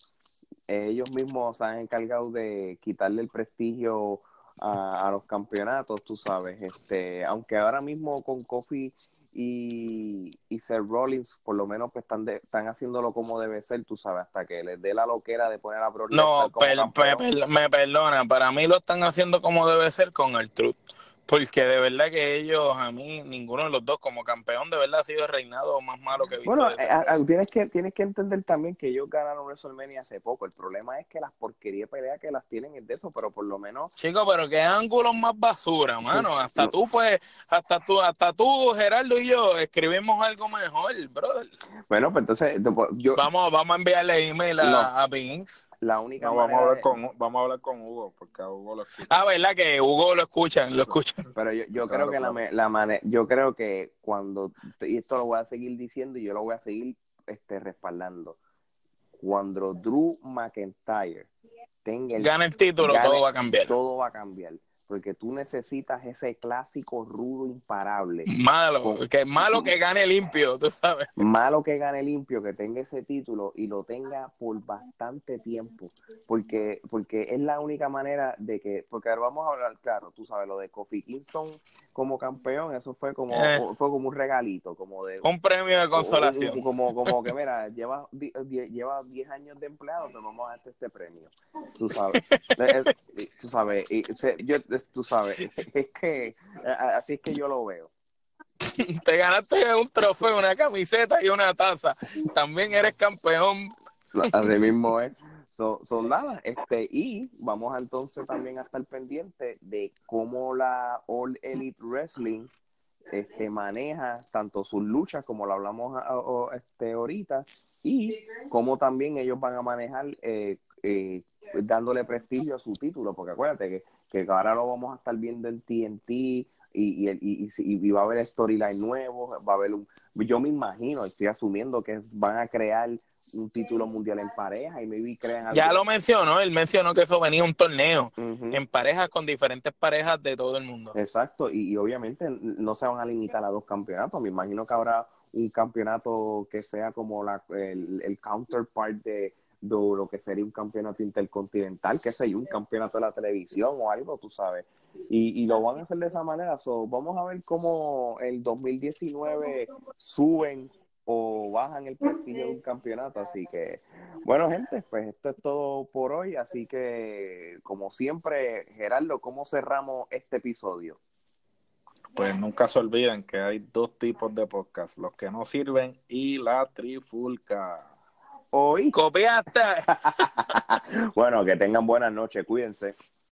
ellos mismos se han encargado de quitarle el prestigio a, los campeonatos, tú sabes. Este, aunque ahora mismo con Kofi y, y Seth Rollins, por lo menos pues están, están haciéndolo como debe ser, tú sabes, hasta que les dé la loquera de poner a Brock No, me perdona, para mí lo están haciendo como debe ser con el Truth. Porque de verdad que ellos, a mí, ninguno de los dos como campeón, de verdad ha sido el reinado más malo que he visto. Bueno, eh, tienes, que, tienes que entender también que ellos ganaron WrestleMania hace poco. El problema es que las porquerías de pelea que las tienen es de eso, pero por lo menos... Chicos, pero qué ángulos más basura, mano. Hasta tú, pues, hasta tú, hasta tú, Gerardo y yo, escribimos algo mejor, brother. Bueno, pues entonces, yo... Vamos, vamos a enviarle email a, a la única vamos a hablar con vamos a hablar con Hugo porque a Hugo lo escucha. Ah verdad que Hugo lo escuchan lo escuchan pero yo, yo creo que la, la manera yo creo que cuando y esto lo voy a seguir diciendo y yo lo voy a seguir este respaldando. Cuando Drew McIntyre tenga el, gane el título todo va a cambiar. todo va a cambiar porque tú necesitas ese clásico rudo imparable. Malo, que malo que gane limpio, tú sabes. Malo que gane limpio, que tenga ese título y lo tenga por bastante tiempo, porque porque es la única manera de que, porque ahora vamos a hablar, claro, tú sabes, lo de Kofi Kingston como campeón, eso fue como eh. fue como un regalito, como de un premio de consolación. Como, como que, mira, lleva 10 años de empleado, te vamos a darte este premio. Tú sabes, tú sabes, y, yo, tú sabes, es que así es que yo lo veo. Te ganaste un trofeo, una camiseta y una taza. También eres campeón. Así mismo es son nada, este, y vamos a entonces también a estar pendiente de cómo la All Elite Wrestling este, maneja tanto sus luchas, como lo hablamos este, ahorita, y cómo también ellos van a manejar eh, eh, dándole prestigio a su título, porque acuérdate que, que ahora lo vamos a estar viendo en TNT y, y, y, y, va a haber storyline nuevos, va a haber un, yo me imagino, estoy asumiendo que van a crear un título mundial en pareja y maybe crean Ya lo mencionó, él mencionó que eso venía un torneo en parejas con diferentes parejas de todo el mundo. Exacto, y, obviamente no se van a limitar a dos campeonatos, me imagino que habrá un campeonato que sea como la, el, counterpart de, lo que sería un campeonato intercontinental, que sea un campeonato de la televisión o algo, tú sabes. Y, y lo van a hacer de esa manera. So, vamos a ver cómo el 2019 suben o bajan el prestigio de un campeonato. Así que, bueno, gente, pues esto es todo por hoy. Así que, como siempre, Gerardo, ¿cómo cerramos este episodio? Pues nunca se olviden que hay dos tipos de podcast, los que no sirven y la trifulca. Hoy. Copiaste. bueno, que tengan buenas noches, cuídense.